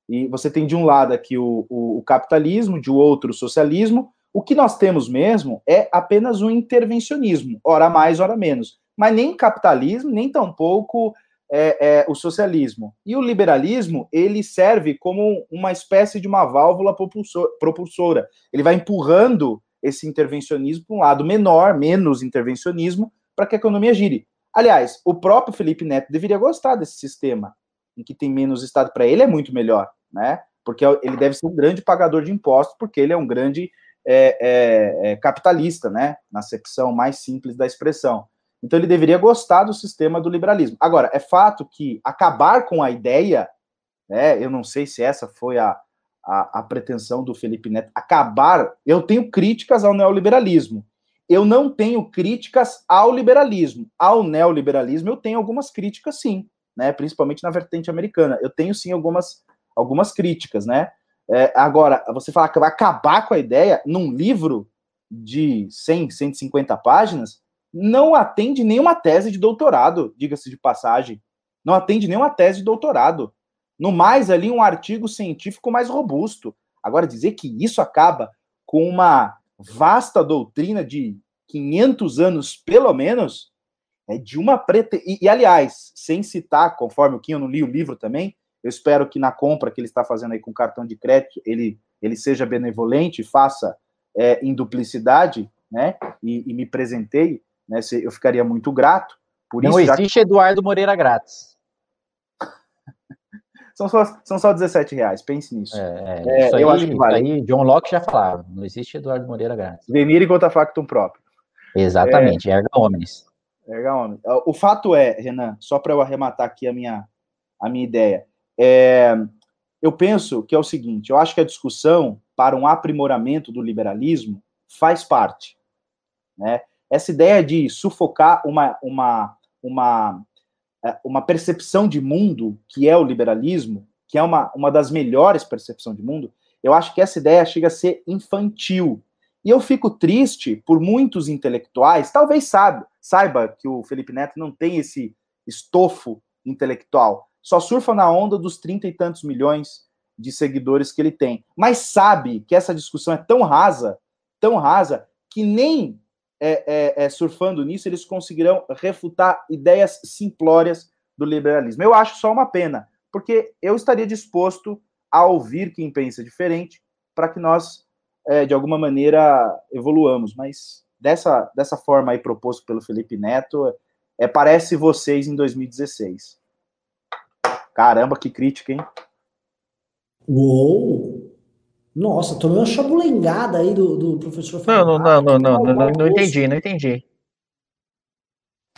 Speaker 3: E você tem de um lado aqui o, o, o capitalismo, de outro o socialismo. O que nós temos mesmo é apenas um intervencionismo, ora mais, ora menos. Mas nem capitalismo, nem tampouco é, é, o socialismo. E o liberalismo, ele serve como uma espécie de uma válvula propulsora. Ele vai empurrando esse intervencionismo para um lado menor, menos intervencionismo, para que a economia gire. Aliás, o próprio Felipe Neto deveria gostar desse sistema, em que tem menos Estado. Para ele é muito melhor, né? Porque ele deve ser um grande pagador de impostos, porque ele é um grande é, é, é capitalista, né? Na acepção mais simples da expressão. Então ele deveria gostar do sistema do liberalismo. Agora, é fato que acabar com a ideia, né? Eu não sei se essa foi a, a, a pretensão do Felipe Neto, acabar. Eu tenho críticas ao neoliberalismo eu não tenho críticas ao liberalismo. Ao neoliberalismo eu tenho algumas críticas, sim, né? Principalmente na vertente americana. Eu tenho sim algumas, algumas críticas, né? É, agora, você falar que vai acabar com a ideia num livro de 100, 150 páginas, não atende nenhuma tese de doutorado, diga-se de passagem. Não atende nenhuma tese de doutorado. No mais, ali, um artigo científico mais robusto. Agora, dizer que isso acaba com uma vasta doutrina de 500 anos, pelo menos, é de uma preta. E, e, aliás, sem citar, conforme o Kim, eu não li o livro também, eu espero que na compra que ele está fazendo aí com cartão de crédito, ele, ele seja benevolente, faça é, em duplicidade, né? E, e me presenteie, né? Eu ficaria muito grato. Por
Speaker 2: não
Speaker 3: isso,
Speaker 2: existe. Eduardo Moreira grátis.
Speaker 3: São só, são só 17 reais, pense nisso.
Speaker 2: É, é, isso eu aí, acho que vale. aí, John Locke já falava, não existe Eduardo Moreira grátis.
Speaker 3: Venir e contra factum próprio.
Speaker 2: Exatamente, é, erga omnes.
Speaker 3: Erga omnes. O fato é, Renan, só para eu arrematar aqui a minha, a minha ideia, é, eu penso que é o seguinte, eu acho que a discussão para um aprimoramento do liberalismo faz parte, né? Essa ideia de sufocar uma, uma, uma, é, uma percepção de mundo que é o liberalismo, que é uma, uma das melhores percepções de mundo, eu acho que essa ideia chega a ser infantil. E eu fico triste por muitos intelectuais, talvez saiba, saiba que o Felipe Neto não tem esse estofo intelectual, só surfa na onda dos trinta e tantos milhões de seguidores que ele tem, mas sabe que essa discussão é tão rasa, tão rasa, que nem é, é, é, surfando nisso eles conseguirão refutar ideias simplórias do liberalismo. Eu acho só uma pena, porque eu estaria disposto a ouvir quem pensa diferente para que nós, é, de alguma maneira, evoluamos. Mas dessa, dessa forma aí proposto pelo Felipe Neto, é, parece vocês em 2016. Caramba, que crítica, hein?
Speaker 1: Uou! Nossa, tomei uma chabulengada aí do, do professor
Speaker 2: Não, não, não, não, não, não, não entendi, não entendi.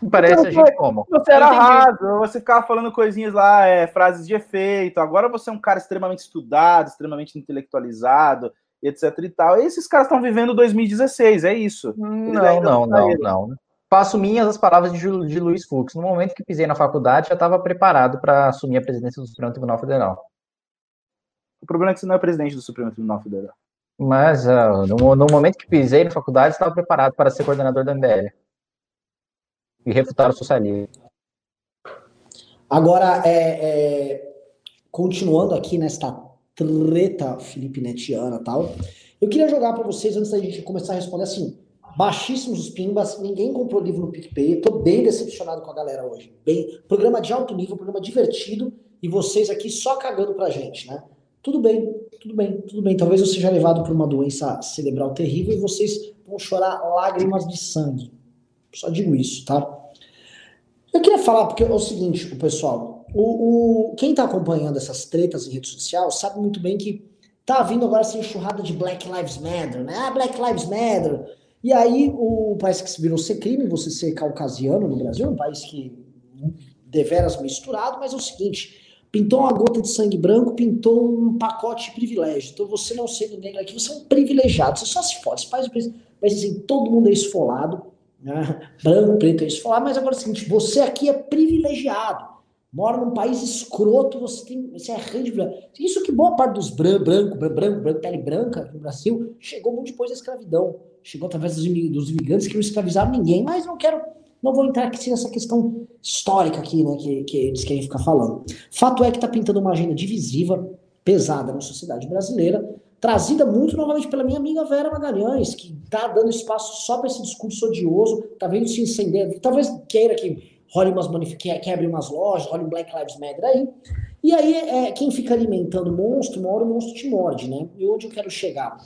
Speaker 2: Parece a gente como?
Speaker 3: Você era raso, você ficava falando coisinhas lá, é, frases de efeito. Agora você é um cara extremamente estudado, extremamente intelectualizado, etc e tal. E esses caras estão vivendo 2016, é isso.
Speaker 2: Não, não, não, não. Faço minhas as palavras de, de Luiz Fux. No momento que pisei na faculdade, já estava preparado para assumir a presidência do Supremo Tribunal Federal.
Speaker 3: O problema é que você não é presidente do Supremo Tribunal Federal.
Speaker 2: Mas uh, no, no, momento que pisei na faculdade, estava preparado para ser coordenador da MBL. E refutar o socialismo.
Speaker 1: Agora, é, é, continuando aqui nesta treta Felipe Netiana e tal, eu queria jogar para vocês, antes da gente começar a responder assim, baixíssimos os pimbas, ninguém comprou livro no PicPay, tô bem decepcionado com a galera hoje. Bem, programa de alto nível, programa divertido, e vocês aqui só cagando pra gente, né? Tudo bem, tudo bem, tudo bem. Talvez eu seja levado por uma doença cerebral terrível e vocês vão chorar lágrimas de sangue. Só digo isso, tá? Eu queria falar, porque é o seguinte, o pessoal, o, o quem está acompanhando essas tretas em rede social sabe muito bem que tá vindo agora essa enxurrada de Black Lives Matter, né? Ah, Black Lives Matter. E aí, o país que se virou ser crime, você ser caucasiano no Brasil, um país que deveras misturado, mas é o seguinte, Pintou uma gota de sangue branco, pintou um pacote de privilégio. Então você não sendo negro aqui, você é um privilegiado. Você só se fode. Você faz o mas assim, todo mundo é esfolado. Né? Branco, preto é esfolado. Mas agora é o seguinte, você aqui é privilegiado. Mora num país escroto, você, tem, você é branco. Isso que boa parte dos brancos, branco, branco, branco, pele branca no Brasil, chegou muito depois da escravidão. Chegou através dos imigrantes que não escravizaram ninguém. Mas não quero não vou entrar aqui nessa questão histórica aqui, né, que, que eles querem ficar falando. Fato é que está pintando uma agenda divisiva, pesada na sociedade brasileira, trazida muito novamente pela minha amiga Vera Magalhães, que está dando espaço só para esse discurso odioso, tá vendo se incender, talvez queira que role umas quebre umas lojas, role um Black Lives Matter aí. E aí, é, quem fica alimentando o monstro, uma hora o monstro te morde, né? E onde eu quero chegar?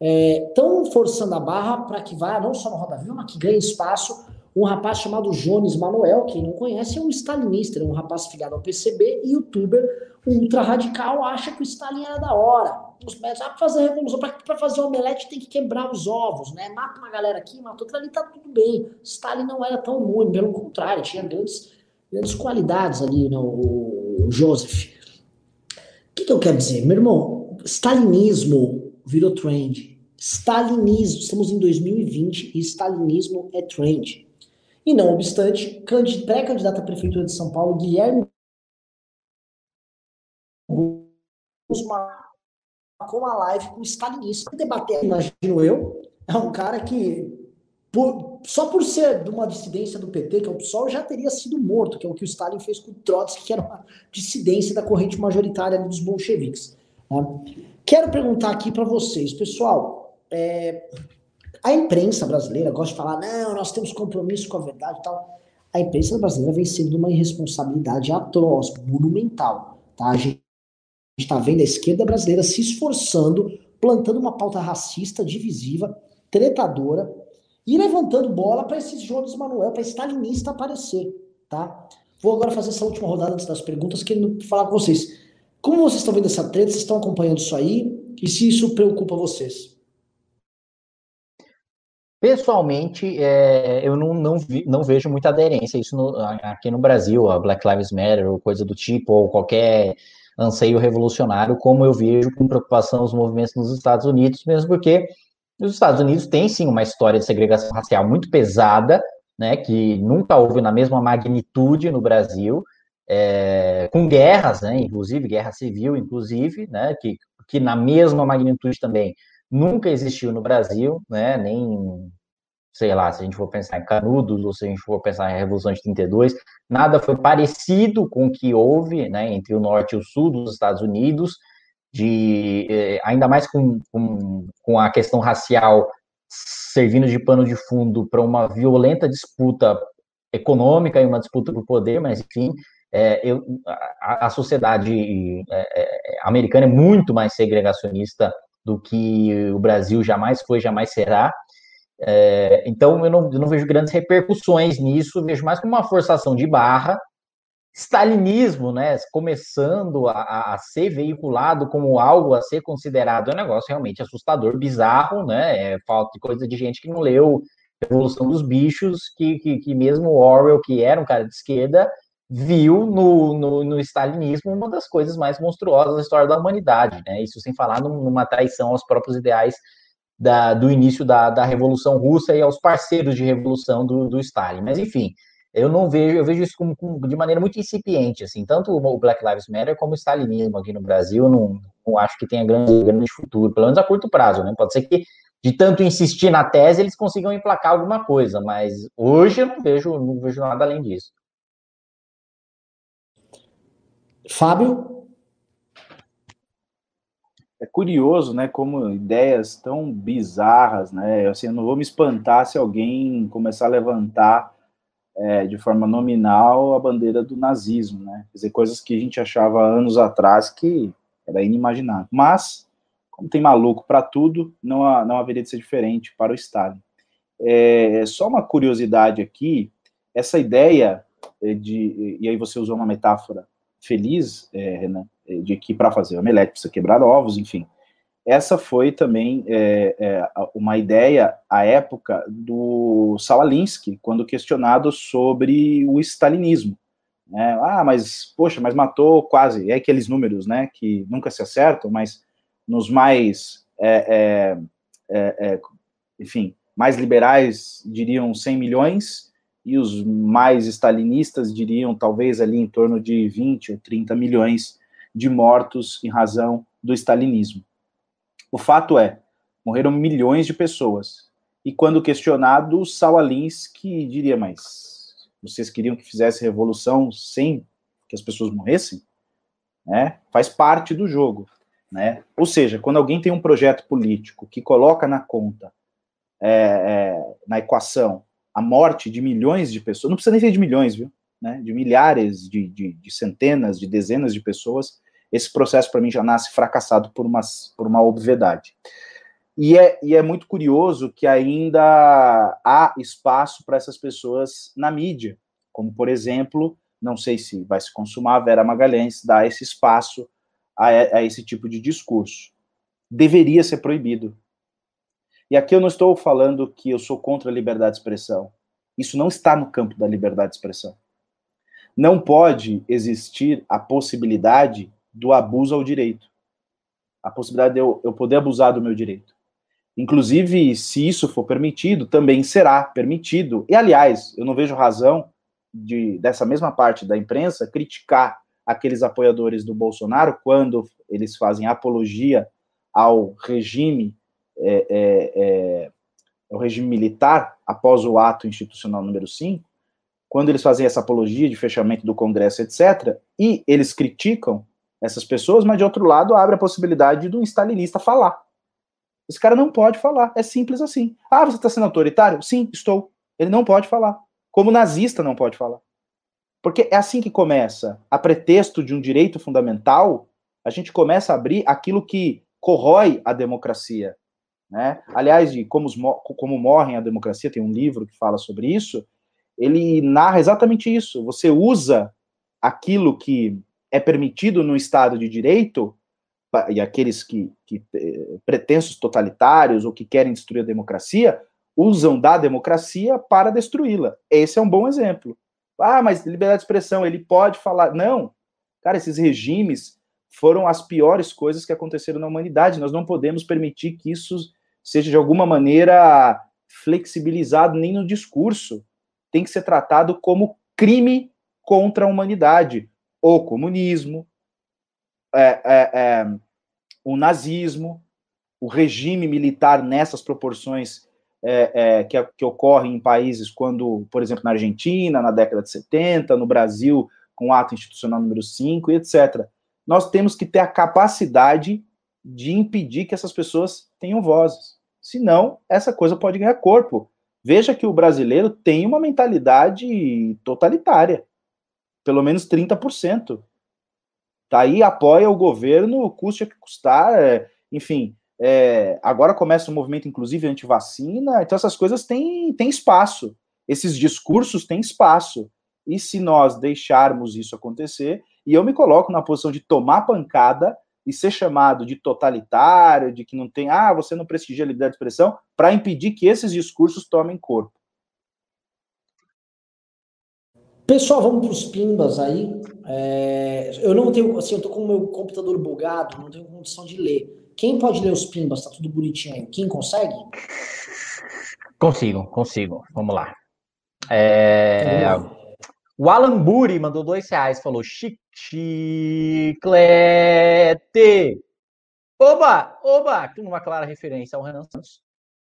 Speaker 1: Estão é, forçando a barra para que vá, não só no Roda Viva, mas que ganhe espaço um rapaz chamado Jones Manuel, quem não conhece, é um stalinista, um rapaz filiado ao PCB, e youtuber ultra radical, acha que o Stalin era da hora. Os médicos, ah, para fazer revolução, para fazer omelete tem que quebrar os ovos, né? Mata uma galera aqui, mata outra ali, tá tudo bem. Stalin não era tão ruim, pelo contrário, tinha grandes, grandes qualidades ali, né, o, o Joseph. O que, que eu quero dizer? Meu irmão, stalinismo virou trend. Stalinismo, estamos em 2020 e stalinismo é trend. E não obstante, pré-candidato à Prefeitura de São Paulo, Guilherme com uma live com stalinista. Debater, imagino eu, é um cara que, por, só por ser de uma dissidência do PT, que é o PSOL, já teria sido morto, que é o que o Stalin fez com o Trotsky, que era uma dissidência da corrente majoritária dos bolcheviques. Né? Quero perguntar aqui para vocês, pessoal, é, a imprensa brasileira gosta de falar, não, nós temos compromisso com a verdade e tal. A imprensa brasileira vem sendo uma irresponsabilidade atroz, monumental. Tá? A gente está vendo a esquerda brasileira se esforçando, plantando uma pauta racista, divisiva, tretadora, e levantando bola para esses Jones Manuel, para stalinista aparecer. Tá? Vou agora fazer essa última rodada antes das perguntas, querendo falar com vocês. Como vocês estão vendo essa treta? Vocês estão acompanhando isso aí? E se isso preocupa vocês?
Speaker 2: Pessoalmente, é, eu não, não, vi, não, vejo muita aderência isso no, aqui no Brasil, a Black Lives Matter ou coisa do tipo, ou qualquer anseio revolucionário, como eu vejo com preocupação os movimentos nos Estados Unidos, mesmo porque os Estados Unidos têm sim uma história de segregação racial muito pesada, né, que nunca houve na mesma magnitude no Brasil, é, com guerras, né, inclusive guerra civil, inclusive, né, que, que na mesma magnitude também nunca existiu no Brasil, né, nem sei lá, se a gente for pensar em Canudos ou se a gente for pensar em Revolução de 32, nada foi parecido com o que houve né, entre o norte e o sul dos Estados Unidos, de eh, ainda mais com, com, com, a questão racial servindo de pano de fundo para uma violenta disputa econômica e uma disputa por poder, mas enfim, é, eu, a, a, sociedade é, americana é muito mais segregacionista do que o Brasil jamais foi, jamais será. É, então, eu não, eu não, vejo grandes repercussões nisso, vejo mais como uma forçação de barra. Stalinismo, né, começando a, a, ser veiculado como algo a ser considerado, é um negócio realmente assustador, bizarro, né, é falta de coisa de gente que não leu Revolução dos Bichos, que, que, que mesmo Orwell, que era um cara de esquerda, viu no, no, no, stalinismo uma das coisas mais monstruosas da história da humanidade, né? Isso sem falar numa traição aos próprios ideais da, do início da, da Revolução Russa e aos parceiros de revolução do, do Stalin. Mas, enfim, eu não vejo, eu vejo isso como, como, de maneira muito incipiente, assim, tanto o Black Lives Matter como o stalinismo aqui no Brasil, não, não acho que tenha grande, grande futuro, pelo menos a curto prazo, né? Pode ser que de tanto insistir na tese eles consigam emplacar alguma coisa, mas hoje eu não vejo, não vejo nada além disso.
Speaker 1: Fábio?
Speaker 3: é curioso, né, como ideias tão bizarras, né, assim, eu não vou me espantar se alguém começar a levantar é, de forma nominal a bandeira do nazismo, né, quer dizer, coisas que a gente achava anos atrás que era inimaginável, mas, como tem maluco para tudo, não, não haveria de ser diferente para o Stalin. É, só uma curiosidade aqui, essa ideia é, de, e aí você usou uma metáfora feliz, é, Renan, de que para fazer omelete precisa quebrar ovos, enfim. Essa foi também é, é, uma ideia à época do Sawalinsky, quando questionado sobre o stalinismo. Né? Ah, mas, poxa, mas matou quase, é aqueles números, né, que nunca se acertam, mas nos mais, é, é, é, é enfim, mais liberais diriam 100 milhões, e os mais stalinistas diriam talvez ali em torno de 20 ou 30 milhões de mortos em razão do stalinismo. O fato é, morreram milhões de pessoas. E quando questionado, Sawalinsky diria, mas vocês queriam que fizesse revolução sem que as pessoas morressem? Né? Faz parte do jogo. Né? Ou seja, quando alguém tem um projeto político que coloca na conta, é, é, na equação, a morte de milhões de pessoas, não precisa nem ser de milhões, viu? Né? De milhares, de, de, de centenas, de dezenas de pessoas, esse processo para mim já nasce fracassado por uma, por uma obviedade. E é, e é muito curioso que ainda há espaço para essas pessoas na mídia, como por exemplo, não sei se vai se consumar, Vera Magalhães dá esse espaço a, a esse tipo de discurso. Deveria ser proibido. E aqui eu não estou falando que eu sou contra a liberdade de expressão. Isso não está no campo da liberdade de expressão. Não pode existir a possibilidade do abuso ao direito. A possibilidade de eu, eu poder abusar do meu direito. Inclusive, se isso for permitido, também será permitido. E, aliás, eu não vejo razão de, dessa mesma parte da imprensa criticar aqueles apoiadores do Bolsonaro quando eles fazem apologia ao regime, é, é, é, ao regime militar após o ato institucional número 5, quando eles fazem essa apologia de fechamento do Congresso, etc., e eles criticam essas pessoas, mas de outro lado abre a possibilidade do stalinista falar. Esse cara não pode falar, é simples assim. Ah, você está sendo autoritário? Sim, estou. Ele não pode falar. Como nazista não pode falar. Porque é assim que começa. A pretexto de um direito fundamental, a gente começa a abrir aquilo que corrói a democracia. Né? Aliás, de como, como morrem a democracia, tem um livro que fala sobre isso. Ele narra exatamente isso. Você usa aquilo que é permitido no Estado de Direito, e aqueles que, que eh, pretensos totalitários ou que querem destruir a democracia, usam da democracia para destruí-la. Esse é um bom exemplo. Ah, mas liberdade de expressão, ele pode falar. Não. Cara, esses regimes foram as piores coisas que aconteceram na humanidade. Nós não podemos permitir que isso seja de alguma maneira flexibilizado nem no discurso. tem que ser tratado como crime contra a humanidade. O comunismo, é, é, é, o nazismo, o regime militar nessas proporções é, é, que, que ocorrem em países quando, por exemplo, na Argentina, na década de 70, no Brasil, com o ato institucional número 5 e etc. Nós temos que ter a capacidade de impedir que essas pessoas tenham vozes. Senão, essa coisa pode ganhar corpo. Veja que o brasileiro tem uma mentalidade totalitária. Pelo menos 30%. Tá aí, apoia o governo, custe o que custar, é, enfim. É, agora começa um movimento, inclusive, anti-vacina, então essas coisas têm, têm espaço. Esses discursos têm espaço. E se nós deixarmos isso acontecer, e eu me coloco na posição de tomar pancada e ser chamado de totalitário, de que não tem, ah, você não prestigia a liberdade de expressão, para impedir que esses discursos tomem corpo.
Speaker 1: Pessoal, vamos para os pimbas aí. É, eu não tenho, assim, eu tô com o meu computador bugado, não tenho condição de ler. Quem pode ler os pimbas? Tá tudo bonitinho aí. Quem consegue?
Speaker 2: Consigo, consigo. Vamos lá. É... Lá. O Alan Buri mandou dois reais, falou chiclete. Oba, oba, uma clara referência ao Renan Santos.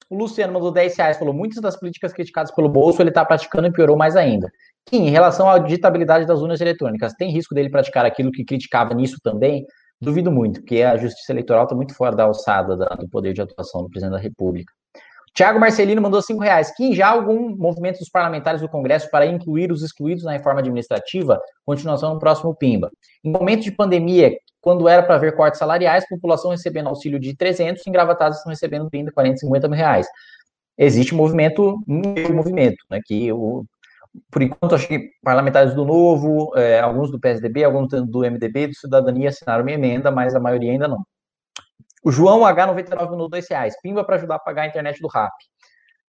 Speaker 2: O Luciano mandou 10 reais, falou muitas das políticas criticadas pelo bolso ele está praticando e piorou mais ainda. Kim, em relação à digitabilidade das urnas eletrônicas, tem risco dele praticar aquilo que criticava nisso também? Duvido muito, porque a justiça eleitoral está muito fora da alçada da, do poder de atuação do presidente da República. Tiago Marcelino mandou cinco reais. Que já algum movimento dos parlamentares do Congresso para incluir os excluídos na reforma administrativa? Continuação no próximo PIMBA. Em momento de pandemia, quando era para ver cortes salariais, população recebendo auxílio de 300, engravatados estão recebendo 30, 40, 50 mil reais. Existe movimento, um movimento, né, que o, por enquanto, acho que parlamentares do Novo, é, alguns do PSDB, alguns do MDB, do Cidadania assinaram uma emenda, mas a maioria ainda não. O João H99 mandou dois reais. Pimba para ajudar a pagar a internet do RAP.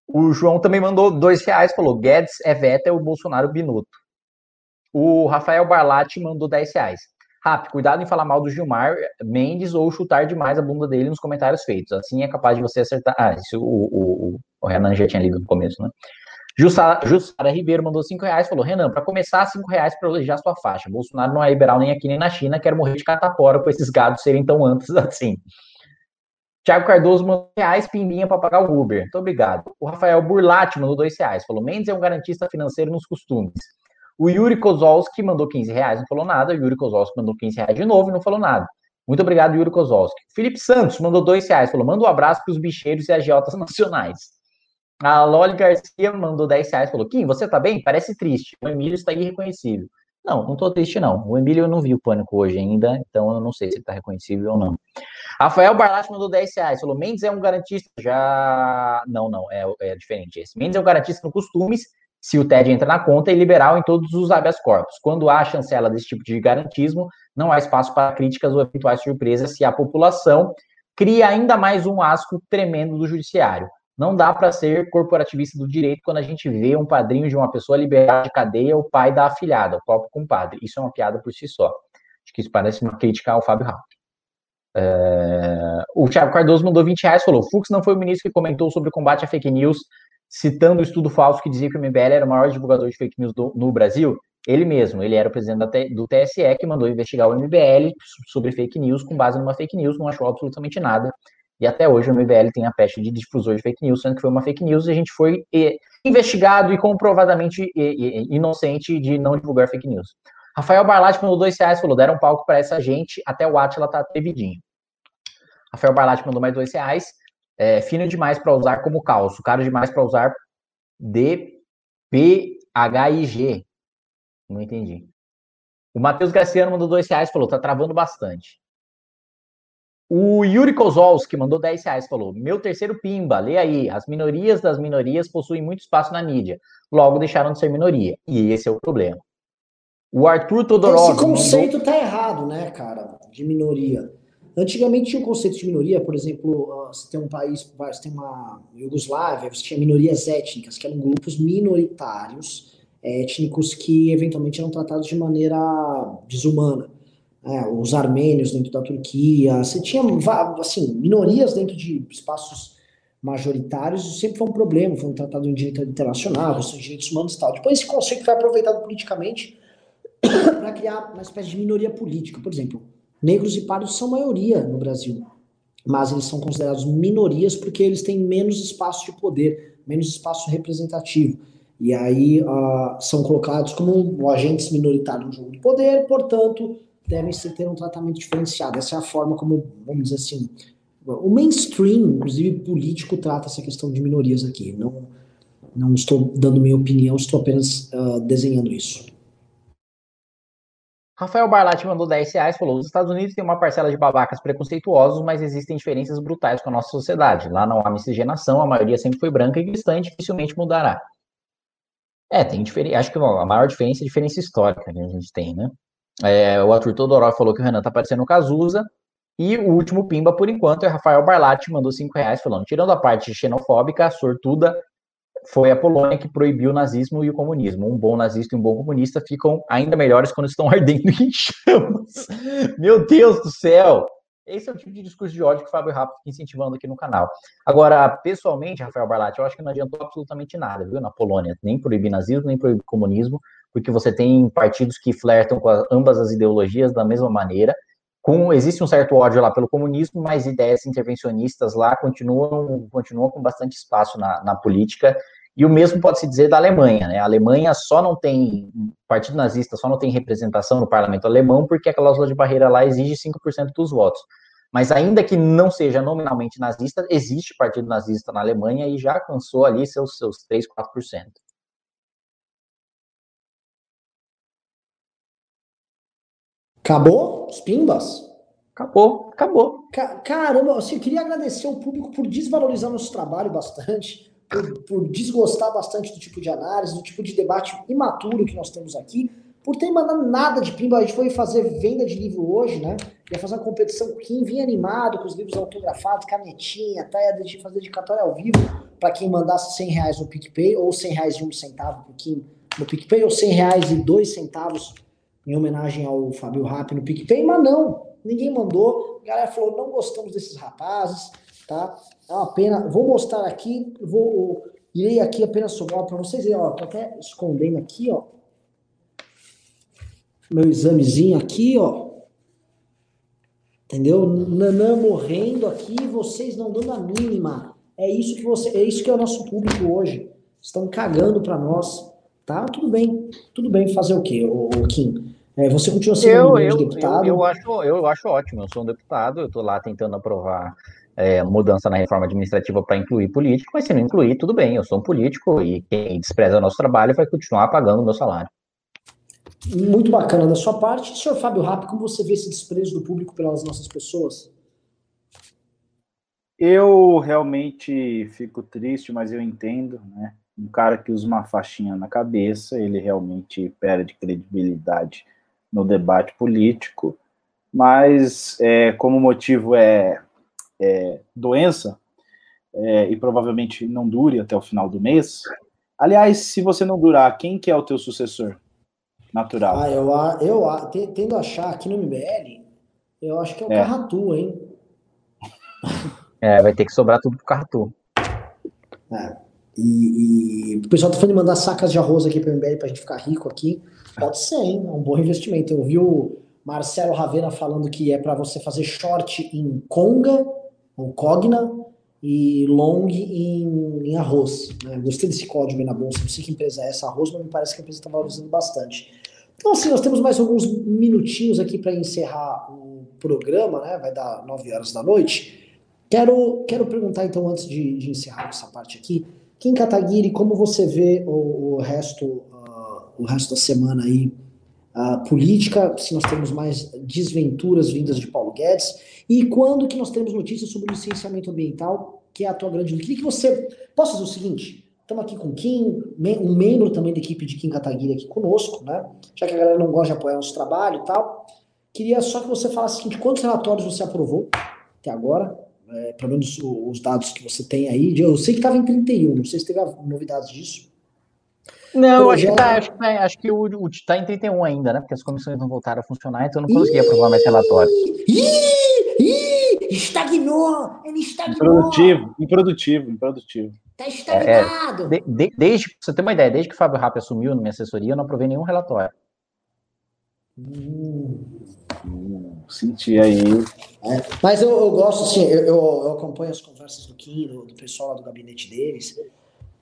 Speaker 2: O João também mandou dois reais, falou: Guedes é o Bolsonaro Binuto. O Rafael Barlatti mandou 10 reais. Rap, cuidado em falar mal do Gilmar Mendes ou chutar demais a bunda dele nos comentários feitos. Assim é capaz de você acertar. Ah, isso o, o, o Renan já tinha lido no começo, né? Jussara, Jussara Ribeiro mandou 5 reais, falou: Renan, para começar, 5 reais para elogiar sua faixa. Bolsonaro não é liberal nem aqui nem na China, quero morrer de catapora com esses gados serem tão amplos assim. Tiago Cardoso mandou reais, pimbinha para pagar o Uber. Muito obrigado. O Rafael Burlati mandou dois reais. Falou: Mendes é um garantista financeiro nos costumes. O Yuri Kozolski mandou 15 reais, não falou nada. O Yuri Kozolski mandou 15 reais de novo e não falou nada. Muito obrigado, Yuri Kozolski. Felipe Santos mandou dois reais. Falou: manda um abraço para os bicheiros e agiotas nacionais. A Loli Garcia mandou 10 reais. Falou: Kim, você tá bem? Parece triste. O Emílio está irreconhecível. Não, não tô triste, não. O Emílio eu não vi o pânico hoje ainda, então eu não sei se ele tá reconhecível ou não. Rafael Barlatti mandou 10 reais. Falou: Mendes é um garantista. Já. Não, não, é, é diferente esse. Mendes é um garantista no costumes, se o TED entra na conta, e liberal em todos os habeas corpus. Quando há chancela desse tipo de garantismo, não há espaço para críticas ou eventuais surpresas se a população cria ainda mais um asco tremendo do judiciário. Não dá para ser corporativista do direito quando a gente vê um padrinho de uma pessoa liberada de cadeia, o pai da afilhada, o próprio compadre. Isso é uma piada por si só. Acho que isso parece uma crítica ao Fábio Rapp. É... O Thiago Cardoso mandou 20 reais falou: Fux não foi o ministro que comentou sobre o combate à fake news, citando o estudo falso que dizia que o MBL era o maior divulgador de fake news do, no Brasil? Ele mesmo, ele era o presidente do TSE que mandou investigar o MBL sobre fake news com base numa fake news, não achou absolutamente nada. E até hoje o MBL tem a peste de difusor de fake news, sendo que foi uma fake news e a gente foi investigado e comprovadamente inocente de não divulgar fake news. Rafael Barlatti mandou dois reais, falou, deram um palco para essa gente, até o Atila tá atrevidinho. Rafael Barlatti mandou mais dois reais, é, fino demais para usar como calço, caro demais para usar DPHIG. Não entendi. O Matheus Garciano mandou dois reais, falou, tá travando bastante. O Yuri Kozolski mandou 10 reais, falou: Meu terceiro pimba, lê aí. As minorias das minorias possuem muito espaço na mídia, logo deixaram de ser minoria. E esse é o problema. O Arthur Todorov.
Speaker 1: Esse conceito mandou... tá errado, né, cara? De minoria. Antigamente tinha o um conceito de minoria, por exemplo, você tem um país, você tem uma Iugoslávia, você tinha minorias étnicas, que eram grupos minoritários étnicos que eventualmente eram tratados de maneira desumana é, os armênios dentro da Turquia, você tinha assim, minorias dentro de espaços majoritários, isso sempre foi um problema, foi um tratado em direito internacional, de direitos humanos e tal. Depois esse conceito foi aproveitado politicamente para criar uma espécie de minoria política. Por exemplo, negros e pardos são maioria no Brasil, mas eles são considerados minorias porque eles têm menos espaço de poder, menos espaço representativo. E aí uh, são colocados como agentes minoritários no jogo de poder, portanto, devem ter um tratamento diferenciado. Essa é a forma como, vamos dizer assim, o mainstream, inclusive político, trata essa questão de minorias aqui. Não, não estou dando minha opinião, estou apenas uh, desenhando isso.
Speaker 2: Rafael Barlatti mandou 10 reais, falou: os Estados Unidos têm uma parcela de babacas preconceituosos, mas existem diferenças brutais com a nossa sociedade. Lá não há miscigenação, a maioria sempre foi branca e cristã e dificilmente mudará. É, tem diferença. Acho que a maior diferença é a diferença histórica que a gente tem, né? É, o Arthur Todorov falou que o Renan tá parecendo o Cazuza. E o último pimba, por enquanto, é Rafael Barlatti, mandou 5 reais, falando: tirando a parte xenofóbica, sortuda foi a Polônia que proibiu o nazismo e o comunismo. Um bom nazista e um bom comunista ficam ainda melhores quando estão ardendo em chamas. Meu Deus do céu! Esse é o tipo de discurso de ódio que o Fábio Rafa fica incentivando aqui no canal. Agora, pessoalmente, Rafael Barlatti, eu acho que não adiantou absolutamente nada, viu, na Polônia. Nem proibir nazismo, nem proibir comunismo, porque você tem partidos que flertam com ambas as ideologias da mesma maneira. Com, existe um certo ódio lá pelo comunismo, mas ideias intervencionistas lá continuam, continuam com bastante espaço na, na política e o mesmo pode se dizer da Alemanha, né? A Alemanha só não tem, Partido Nazista só não tem representação no parlamento alemão porque a cláusula de barreira lá exige 5% dos votos. Mas ainda que não seja nominalmente nazista, existe partido nazista na Alemanha e já alcançou ali seus, seus 3, 4%.
Speaker 1: Acabou? Os pimbas?
Speaker 2: Acabou, acabou.
Speaker 1: Caramba, assim, eu queria agradecer ao público por desvalorizar nosso trabalho bastante por, por desgostar bastante do tipo de análise, do tipo de debate imaturo que nós temos aqui, por ter mandado nada de pimba. A gente foi fazer venda de livro hoje, né? Ia fazer uma competição com quem vinha animado com os livros autografados, canetinha, tá? ia fazer dedicatória ao vivo para quem mandasse 100 reais no PicPay, ou 100 reais e um centavo por quem no PicPay, ou 100 reais e dois centavos em homenagem ao Fábio Rap no PicPay, mas não, ninguém mandou. A galera falou: não gostamos desses rapazes tá? É uma pena. Vou mostrar aqui, vou irei aqui apenas somar para vocês ó, tô até escondendo aqui, ó. Meu examezinho aqui, ó. Entendeu? Nanã morrendo aqui, vocês não dando a mínima. É isso que você, é isso que é o nosso público hoje. Estão cagando para nós, tá? Tudo bem, tudo bem. Fazer o quê, o, Kim? É, você continua sendo
Speaker 2: eu, um eu, deputado? Eu, eu, acho, eu acho ótimo. Eu sou um deputado. Eu estou lá tentando aprovar é, mudança na reforma administrativa para incluir político, mas se não incluir, tudo bem, eu sou um político e quem despreza o nosso trabalho vai continuar pagando o meu salário.
Speaker 1: Muito bacana da sua parte. Senhor Fábio Rapp, como você vê esse desprezo do público pelas nossas pessoas?
Speaker 3: Eu realmente fico triste, mas eu entendo, né? Um cara que usa uma faixinha na cabeça, ele realmente perde credibilidade no debate político, mas é, como o motivo é é, doença é, e provavelmente não dure até o final do mês. Aliás, se você não durar, quem que é o teu sucessor natural?
Speaker 1: Ah, eu, eu tendo a achar aqui no MBL, eu acho que é o é. Carratu, hein?
Speaker 2: É, vai ter que sobrar tudo pro Carratu.
Speaker 1: É. E, e, o pessoal tá falando de mandar sacas de arroz aqui para o MBL pra gente ficar rico aqui. Pode ser, hein? É um bom investimento. Eu vi o Marcelo Ravena falando que é para você fazer short em Conga ou Cogna e long em, em arroz. Né? Gostei desse código aí na bolsa, não sei que empresa é essa, arroz, mas me parece que a empresa está valorizando bastante. Então, assim, nós temos mais alguns minutinhos aqui para encerrar o programa, né? Vai dar 9 horas da noite. Quero, quero perguntar, então, antes de, de encerrar essa parte aqui, Kim Kataguiri, como você vê o, o resto, uh, o resto da semana aí uh, política, se nós temos mais desventuras vindas de Paulo Guedes, e quando que nós teremos notícias sobre o licenciamento ambiental, que é a tua grande. Queria que você... Posso fazer o seguinte? Estamos aqui com Kim, um membro também da equipe de Kim Kataguiri aqui conosco, né? Já que a galera não gosta de apoiar nosso trabalho e tal. Queria só que você falasse o seguinte, quantos relatórios você aprovou até agora? É, pelo menos os dados que você tem aí. Eu sei que estava em 31, não sei se teve novidades disso.
Speaker 2: Não, acho que, tá, acho que, tá, acho que o, o tá em 31 ainda, né? Porque as comissões não voltaram a funcionar, então eu não consegui aprovar mais relatórios.
Speaker 1: Ih, ih, Estagnou! Ele estagnou!
Speaker 3: Improdutivo, improdutivo, improdutivo.
Speaker 1: Tá estagnado!
Speaker 2: É, de, de, desde, pra você ter uma ideia, desde que o Fábio Rappi assumiu na minha assessoria, eu não aprovei nenhum relatório.
Speaker 3: Hum, senti aí.
Speaker 1: É, mas eu, eu, gosto, assim, eu, eu, acompanho as conversas do Kim, do, do pessoal lá do gabinete deles.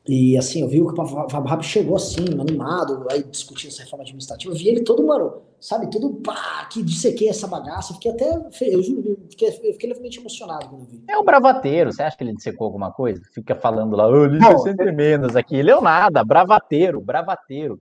Speaker 1: E assim, eu vi que o Fábio chegou assim, animado, aí discutindo essa reforma administrativa. Eu vi ele todo, mano, sabe, todo pá, que dissequei essa bagaça. Fiquei até, eu juro, fiquei, eu fiquei levemente emocionado quando vi.
Speaker 2: É um bravateiro, você acha que ele dissecou alguma coisa? Fica falando lá, oh, ele sempre menos aqui. Ele é nada, bravateiro, bravateiro.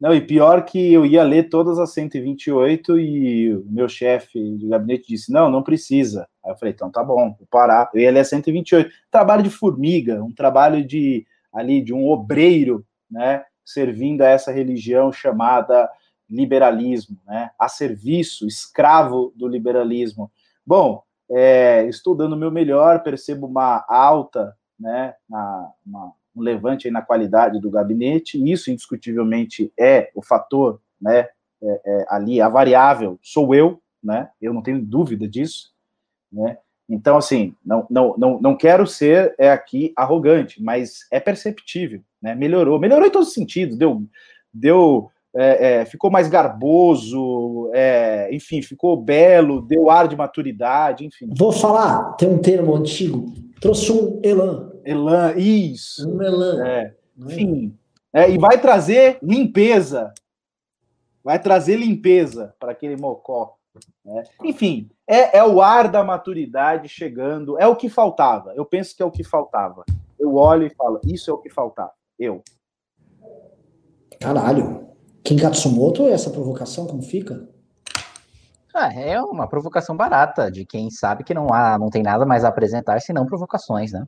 Speaker 3: Não, e pior que eu ia ler todas as 128 e o meu chefe de gabinete disse: não, não precisa. Aí eu falei: então tá bom, vou parar. Eu ia ler 128. Trabalho de formiga, um trabalho de ali de um obreiro, né, servindo a essa religião chamada liberalismo, né, a serviço, escravo do liberalismo. Bom, é, estou dando o meu melhor, percebo uma alta, né, uma, uma, um levante na qualidade do gabinete, isso indiscutivelmente é o fator, né, é, é, ali, a variável sou eu, né, eu não tenho dúvida disso, né, então, assim, não, não, não, não quero ser é, aqui arrogante, mas é perceptível, né? Melhorou, melhorou em todos os sentidos, deu, deu é, é, ficou mais garboso, é, enfim, ficou belo, deu ar de maturidade, enfim.
Speaker 1: Vou falar, tem um termo antigo, trouxe um elan.
Speaker 3: Elan, isso.
Speaker 1: Um elan.
Speaker 3: É, é? enfim, é, e vai trazer limpeza, vai trazer limpeza para aquele mocó. Né? Enfim, é, é o ar da maturidade chegando, é o que faltava. Eu penso que é o que faltava. Eu olho e falo, isso é o que faltava. Eu.
Speaker 1: Caralho. Kim Katsumoto, essa provocação, como fica?
Speaker 2: Ah, é uma provocação barata de quem sabe que não há, não tem nada mais a apresentar senão provocações, né?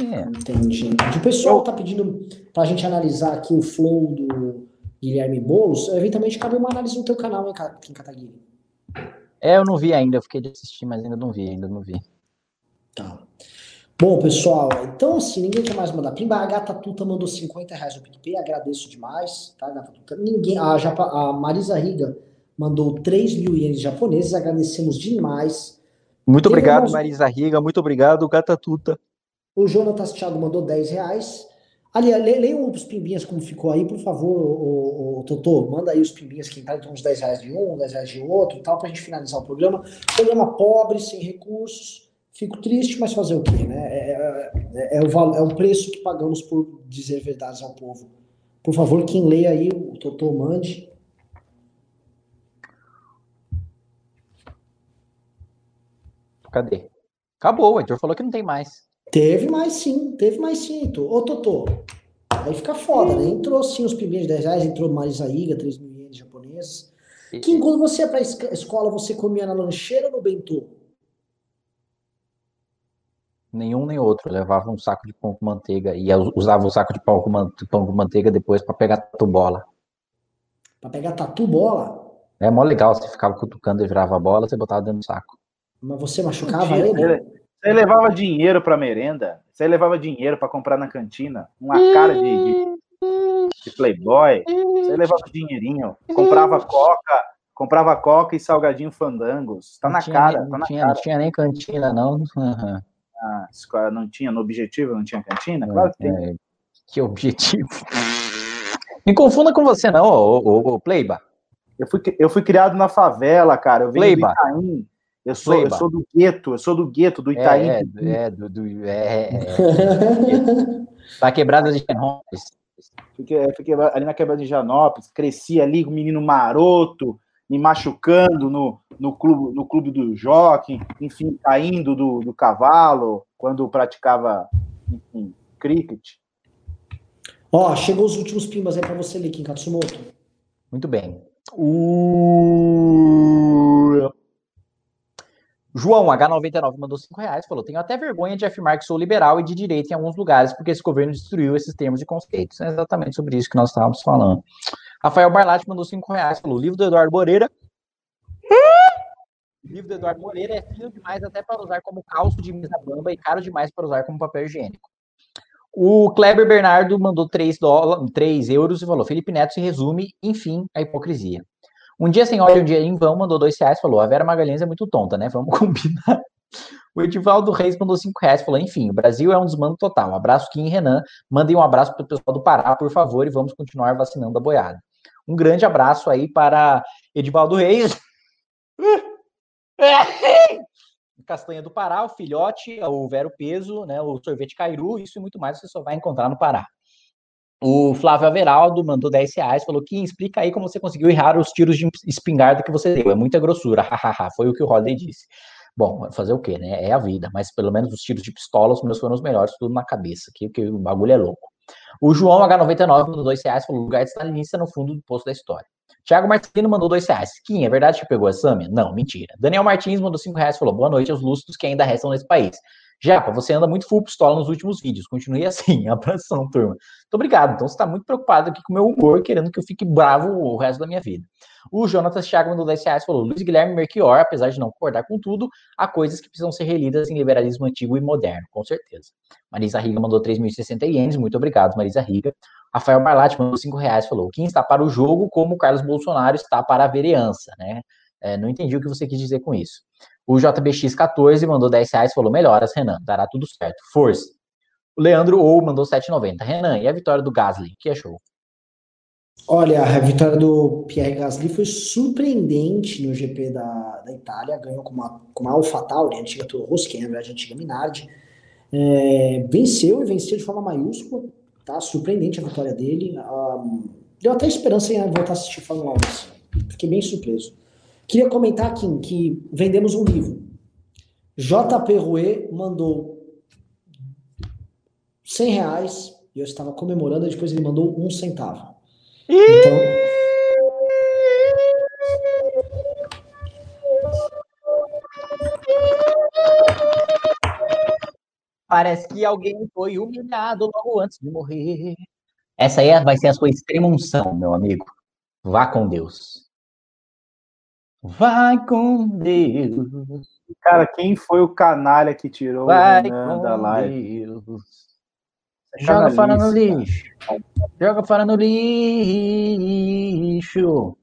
Speaker 1: É. Entendi. O pessoal tá pedindo para a gente analisar aqui o flow do Guilherme Boulos. Eventualmente cabe uma análise no teu canal, hein, Kim Kataguiri?
Speaker 2: É, eu não vi ainda, eu fiquei de assistir, mas ainda não vi, ainda não vi.
Speaker 1: Tá. Bom, pessoal, então assim, ninguém quer mais mandar pimba. A Gata Tuta mandou 50 reais no PicPay, agradeço demais, tá, Gata Tuta? Ninguém, a, Japa, a Marisa Riga mandou 3 mil ienes japoneses, agradecemos demais.
Speaker 2: Muito Tem obrigado, Marisa Riga, muito obrigado, Gata Tuta.
Speaker 1: O Jonatas Thiago mandou 10 reais. Ali, leiam os pimbinhas como ficou aí, por favor, o, o, o Totô, manda aí os pimbinhas que entraram, então uns 10 reais de um, 10 reais de outro e tal, pra gente finalizar o programa. Programa pobre, sem recursos, fico triste, mas fazer o quê, né? É, é, é, é o, é o preço que pagamos por dizer verdades ao povo. Por favor, quem lê aí, o Totô mande.
Speaker 2: Cadê? Acabou, o Heitor falou que não tem mais.
Speaker 1: Teve mais sim, teve mais sim, Heitor. Ô, Totô, aí fica foda, né? Entrou sim os primeiros de 10 reais, entrou Marisa Iga, 3 mil ienes japoneses. Que quando você ia pra escola, você comia na lancheira ou no bentô?
Speaker 2: Nenhum nem outro. Eu levava um saco de pão com manteiga e usava o saco de pão com, pão com manteiga depois para pegar tatu bola.
Speaker 1: Pra pegar tatu bola?
Speaker 2: É mó legal, você ficava cutucando e virava a bola, você botava dentro do saco.
Speaker 1: Mas você machucava ele? ele?
Speaker 3: Você levava dinheiro para merenda, você levava dinheiro para comprar na cantina, uma cara de, de, de, playboy, você levava dinheirinho, comprava coca, comprava coca e salgadinho fandangos, tá na cara,
Speaker 2: nem,
Speaker 3: tá na
Speaker 2: tinha,
Speaker 3: cara.
Speaker 2: Não tinha nem cantina, não. Uhum.
Speaker 3: Ah, não tinha, no objetivo não tinha cantina? Claro que tem.
Speaker 2: É, que objetivo? Me confunda com você não, ô, ô, ô Pleiba.
Speaker 3: Eu fui, eu fui criado na favela, cara, eu venho
Speaker 2: Pleiba.
Speaker 3: do Itaim. Eu sou, eu sou do gueto, eu sou do gueto, do Itaim.
Speaker 2: É, é, é do, do, é, é, Tá quebrada de Janópolis.
Speaker 3: Fiquei, fiquei ali na quebrada de Janópolis, cresci ali com um menino maroto, me machucando no, no, clube, no clube do jockey, enfim, caindo do, do cavalo, quando praticava, enfim, cricket.
Speaker 1: Ó, chegou os últimos pimbas aí para você ler, Kim Katsumoto.
Speaker 2: Muito bem. O... João H99 mandou 5 reais, falou: Tenho até vergonha de afirmar que sou liberal e de direita em alguns lugares, porque esse governo destruiu esses termos e conceitos. É exatamente sobre isso que nós estávamos falando. Rafael Barlatti mandou 5 reais, falou: livro do Eduardo Moreira. O livro do Eduardo Moreira é fino demais até para usar como calço de mesa bamba e caro demais para usar como papel higiênico. O Kleber Bernardo mandou 3, dólares, 3 euros e falou: Felipe Neto se resume, enfim, a hipocrisia. Um dia sem óleo, um dia em vão, mandou dois reais, falou, a Vera Magalhães é muito tonta, né? Vamos combinar. O Edivaldo Reis mandou cinco reais, falou, enfim, o Brasil é um desmando total. Abraço, Kim e Renan. Mandem um abraço para o pessoal do Pará, por favor, e vamos continuar vacinando a boiada. Um grande abraço aí para Edivaldo Reis. Castanha do Pará, o filhote, o Vero Peso, né, o sorvete Cairu, isso e muito mais você só vai encontrar no Pará. O Flávio Averaldo mandou 10 reais, falou que explica aí como você conseguiu errar os tiros de espingarda que você deu. É muita grossura, hahaha. Foi o que o Rodney disse. Bom, fazer o quê, né? É a vida, mas pelo menos os tiros de pistola, os meus foram os melhores, tudo na cabeça, que, que o bagulho é louco. O João H99 mandou 2 reais, falou lugar de stalinista no fundo do poço da história. Tiago Martins mandou 2 reais. Kim, é verdade que pegou a Samia? Não, mentira. Daniel Martins mandou 5 reais, falou boa noite aos lustros que ainda restam nesse país. Japa, você anda muito full pistola nos últimos vídeos. Continue assim. Abração, turma. Muito obrigado. Então você está muito preocupado aqui com o meu humor, querendo que eu fique bravo o resto da minha vida. O Jonatas Thiago mandou 10 reais falou: Luiz Guilherme Merchior, apesar de não concordar com tudo, há coisas que precisam ser relidas em liberalismo antigo e moderno, com certeza. Marisa Riga mandou 3.060 ienes. Muito obrigado, Marisa Riga. Rafael Barlatti mandou 5 reais falou: quem está para o jogo como o Carlos Bolsonaro está para a vereança, né? É, não entendi o que você quis dizer com isso. O JBX14 mandou 10 reais, falou: melhoras, Renan, dará tudo certo. Força. O Leandro Ou mandou 7,90. Renan, e a vitória do Gasly? O que achou?
Speaker 1: Olha, a vitória do Pierre Gasly foi surpreendente no GP da, da Itália. Ganhou com uma, com uma AlphaTauri, antiga Toro Rosso, que é a antiga Minardi. É, venceu e venceu de forma maiúscula. Tá? Surpreendente a vitória dele. Um, deu até esperança em voltar a assistir Fórmula 1. Assim. Fiquei bem surpreso. Queria comentar aqui que vendemos um livro. JP Rouet mandou 100 reais e eu estava comemorando, depois ele mandou um centavo. Então...
Speaker 2: Parece que alguém foi humilhado logo antes de morrer. Essa aí vai ser a sua extrema unção, meu amigo. Vá com Deus. Vai com Deus.
Speaker 4: Cara, quem foi o canalha que tirou
Speaker 2: Vai o Renan da live? Deus. É Joga fora no lixo. Joga fora no lixo.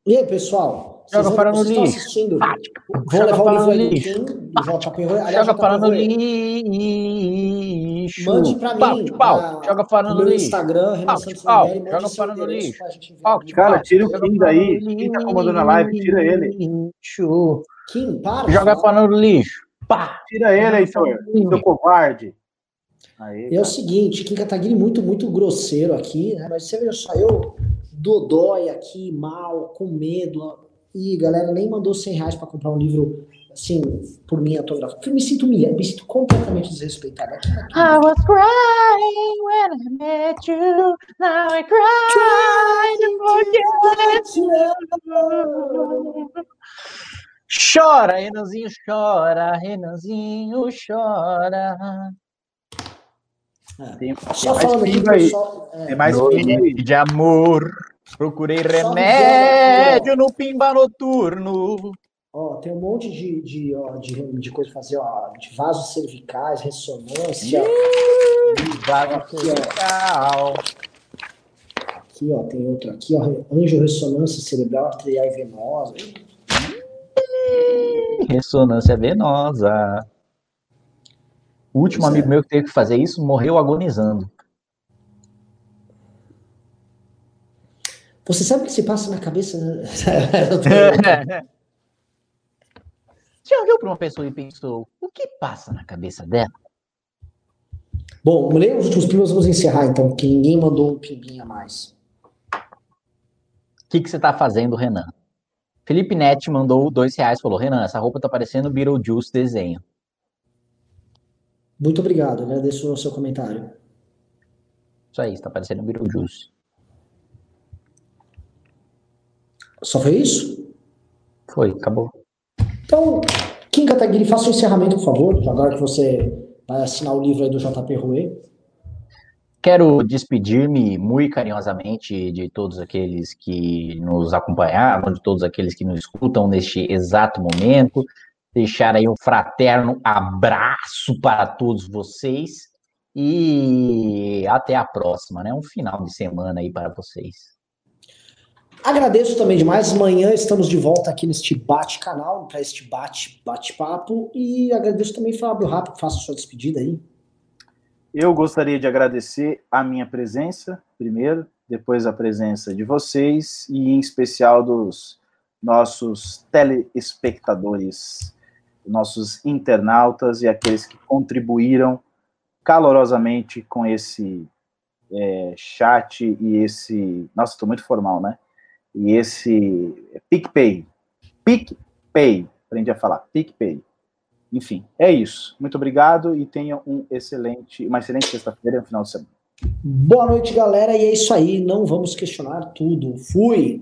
Speaker 1: E aí, pessoal?
Speaker 2: Joga fora no lixo.
Speaker 1: Assistindo? Vou Joga levar o livro no lixo.
Speaker 2: Joga fora no lixo.
Speaker 1: Mande pra mim.
Speaker 2: Pau, Joga fora no lixo.
Speaker 1: Instagram,
Speaker 2: Renan Santos pau. Joga fora no lixo.
Speaker 4: Cara, tira o Kim daí. Quem tá comandando a live? Tira ele.
Speaker 2: Lixo.
Speaker 1: Kim, para.
Speaker 2: Joga fora no lixo. Pá.
Speaker 4: Tira ele, Heitor. Seu covarde.
Speaker 1: Aí, é o seguinte, Kim Kataguiri muito, muito grosseiro aqui, né? Mas você veja só, eu dodói aqui, mal, com medo. E galera nem mandou 100 reais pra comprar um livro, assim, por mim autografado. Eu me sinto humilhado, me sinto completamente desrespeitado. Aqui, aqui.
Speaker 2: I was crying when I met you, now I cry to forget you. Chora, Renanzinho, chora, Renanzinho, chora.
Speaker 1: É.
Speaker 4: Tem,
Speaker 1: Só falando
Speaker 4: mais
Speaker 1: aqui,
Speaker 4: pingo aí.
Speaker 1: pessoal. é,
Speaker 4: Tem mais aí.
Speaker 2: de amor, procurei
Speaker 1: Só
Speaker 2: remédio no pimba noturno.
Speaker 1: Ó, tem um monte de, de, ó, de, de coisa pra fazer, ó, de vasos cervicais, ressonância.
Speaker 2: Vaso
Speaker 1: Aqui, ó.
Speaker 2: cervical.
Speaker 1: Aqui, ó, tem outro aqui, ó, anjo ressonância cerebral arterial e venosa.
Speaker 2: Ressonância venosa. O último
Speaker 1: Pois é.
Speaker 2: amigo meu que teve que fazer isso morreu agonizando.
Speaker 1: Você sabe o que se passa na cabeça?
Speaker 2: Já olhou para uma pessoa e pensou, o que passa na cabeça dela?
Speaker 1: Bom, leia os últimos pimbas, vamos encerrar então, porque ninguém mandou um pimbinha mais.
Speaker 2: O que, que você tá fazendo, Renan? Felipe Net mandou dois reais, falou, Renan, essa roupa tá parecendo Beetlejuice desenho.
Speaker 1: Muito obrigado, agradeço o seu comentário.
Speaker 2: Isso aí, está parecendo Beetlejuice.
Speaker 1: Só foi isso?
Speaker 2: Foi, acabou.
Speaker 1: Então, Kim Kataguiri, faça o encerramento, por favor, agora que você vai assinar o livro aí do JP Rouet.
Speaker 2: Quero despedir-me muito carinhosamente de todos aqueles que nos acompanharam, de todos aqueles que nos escutam neste exato momento. Deixar aí um fraterno abraço para todos vocês e até a próxima, né? Um final de semana aí para vocês.
Speaker 1: Agradeço também demais. Amanhã estamos de volta aqui neste bate-canal, para este bate-bate-papo. E agradeço também, Fábio Rápido, faça sua despedida aí.
Speaker 3: Eu gostaria de agradecer a minha presença, primeiro, depois a presença de vocês e em especial dos nossos telespectadores, nossos internautas e aqueles que contribuíram calorosamente com esse é, chat e esse. Nossa, estou muito formal, né? E esse PicPay. PicPay. Aprendi a falar. PicPay. Enfim, é isso. Muito obrigado e tenha um excelente, uma excelente sexta-feira e um final de semana.
Speaker 1: Boa noite, galera. E é isso aí. Não vamos questionar tudo. Fui.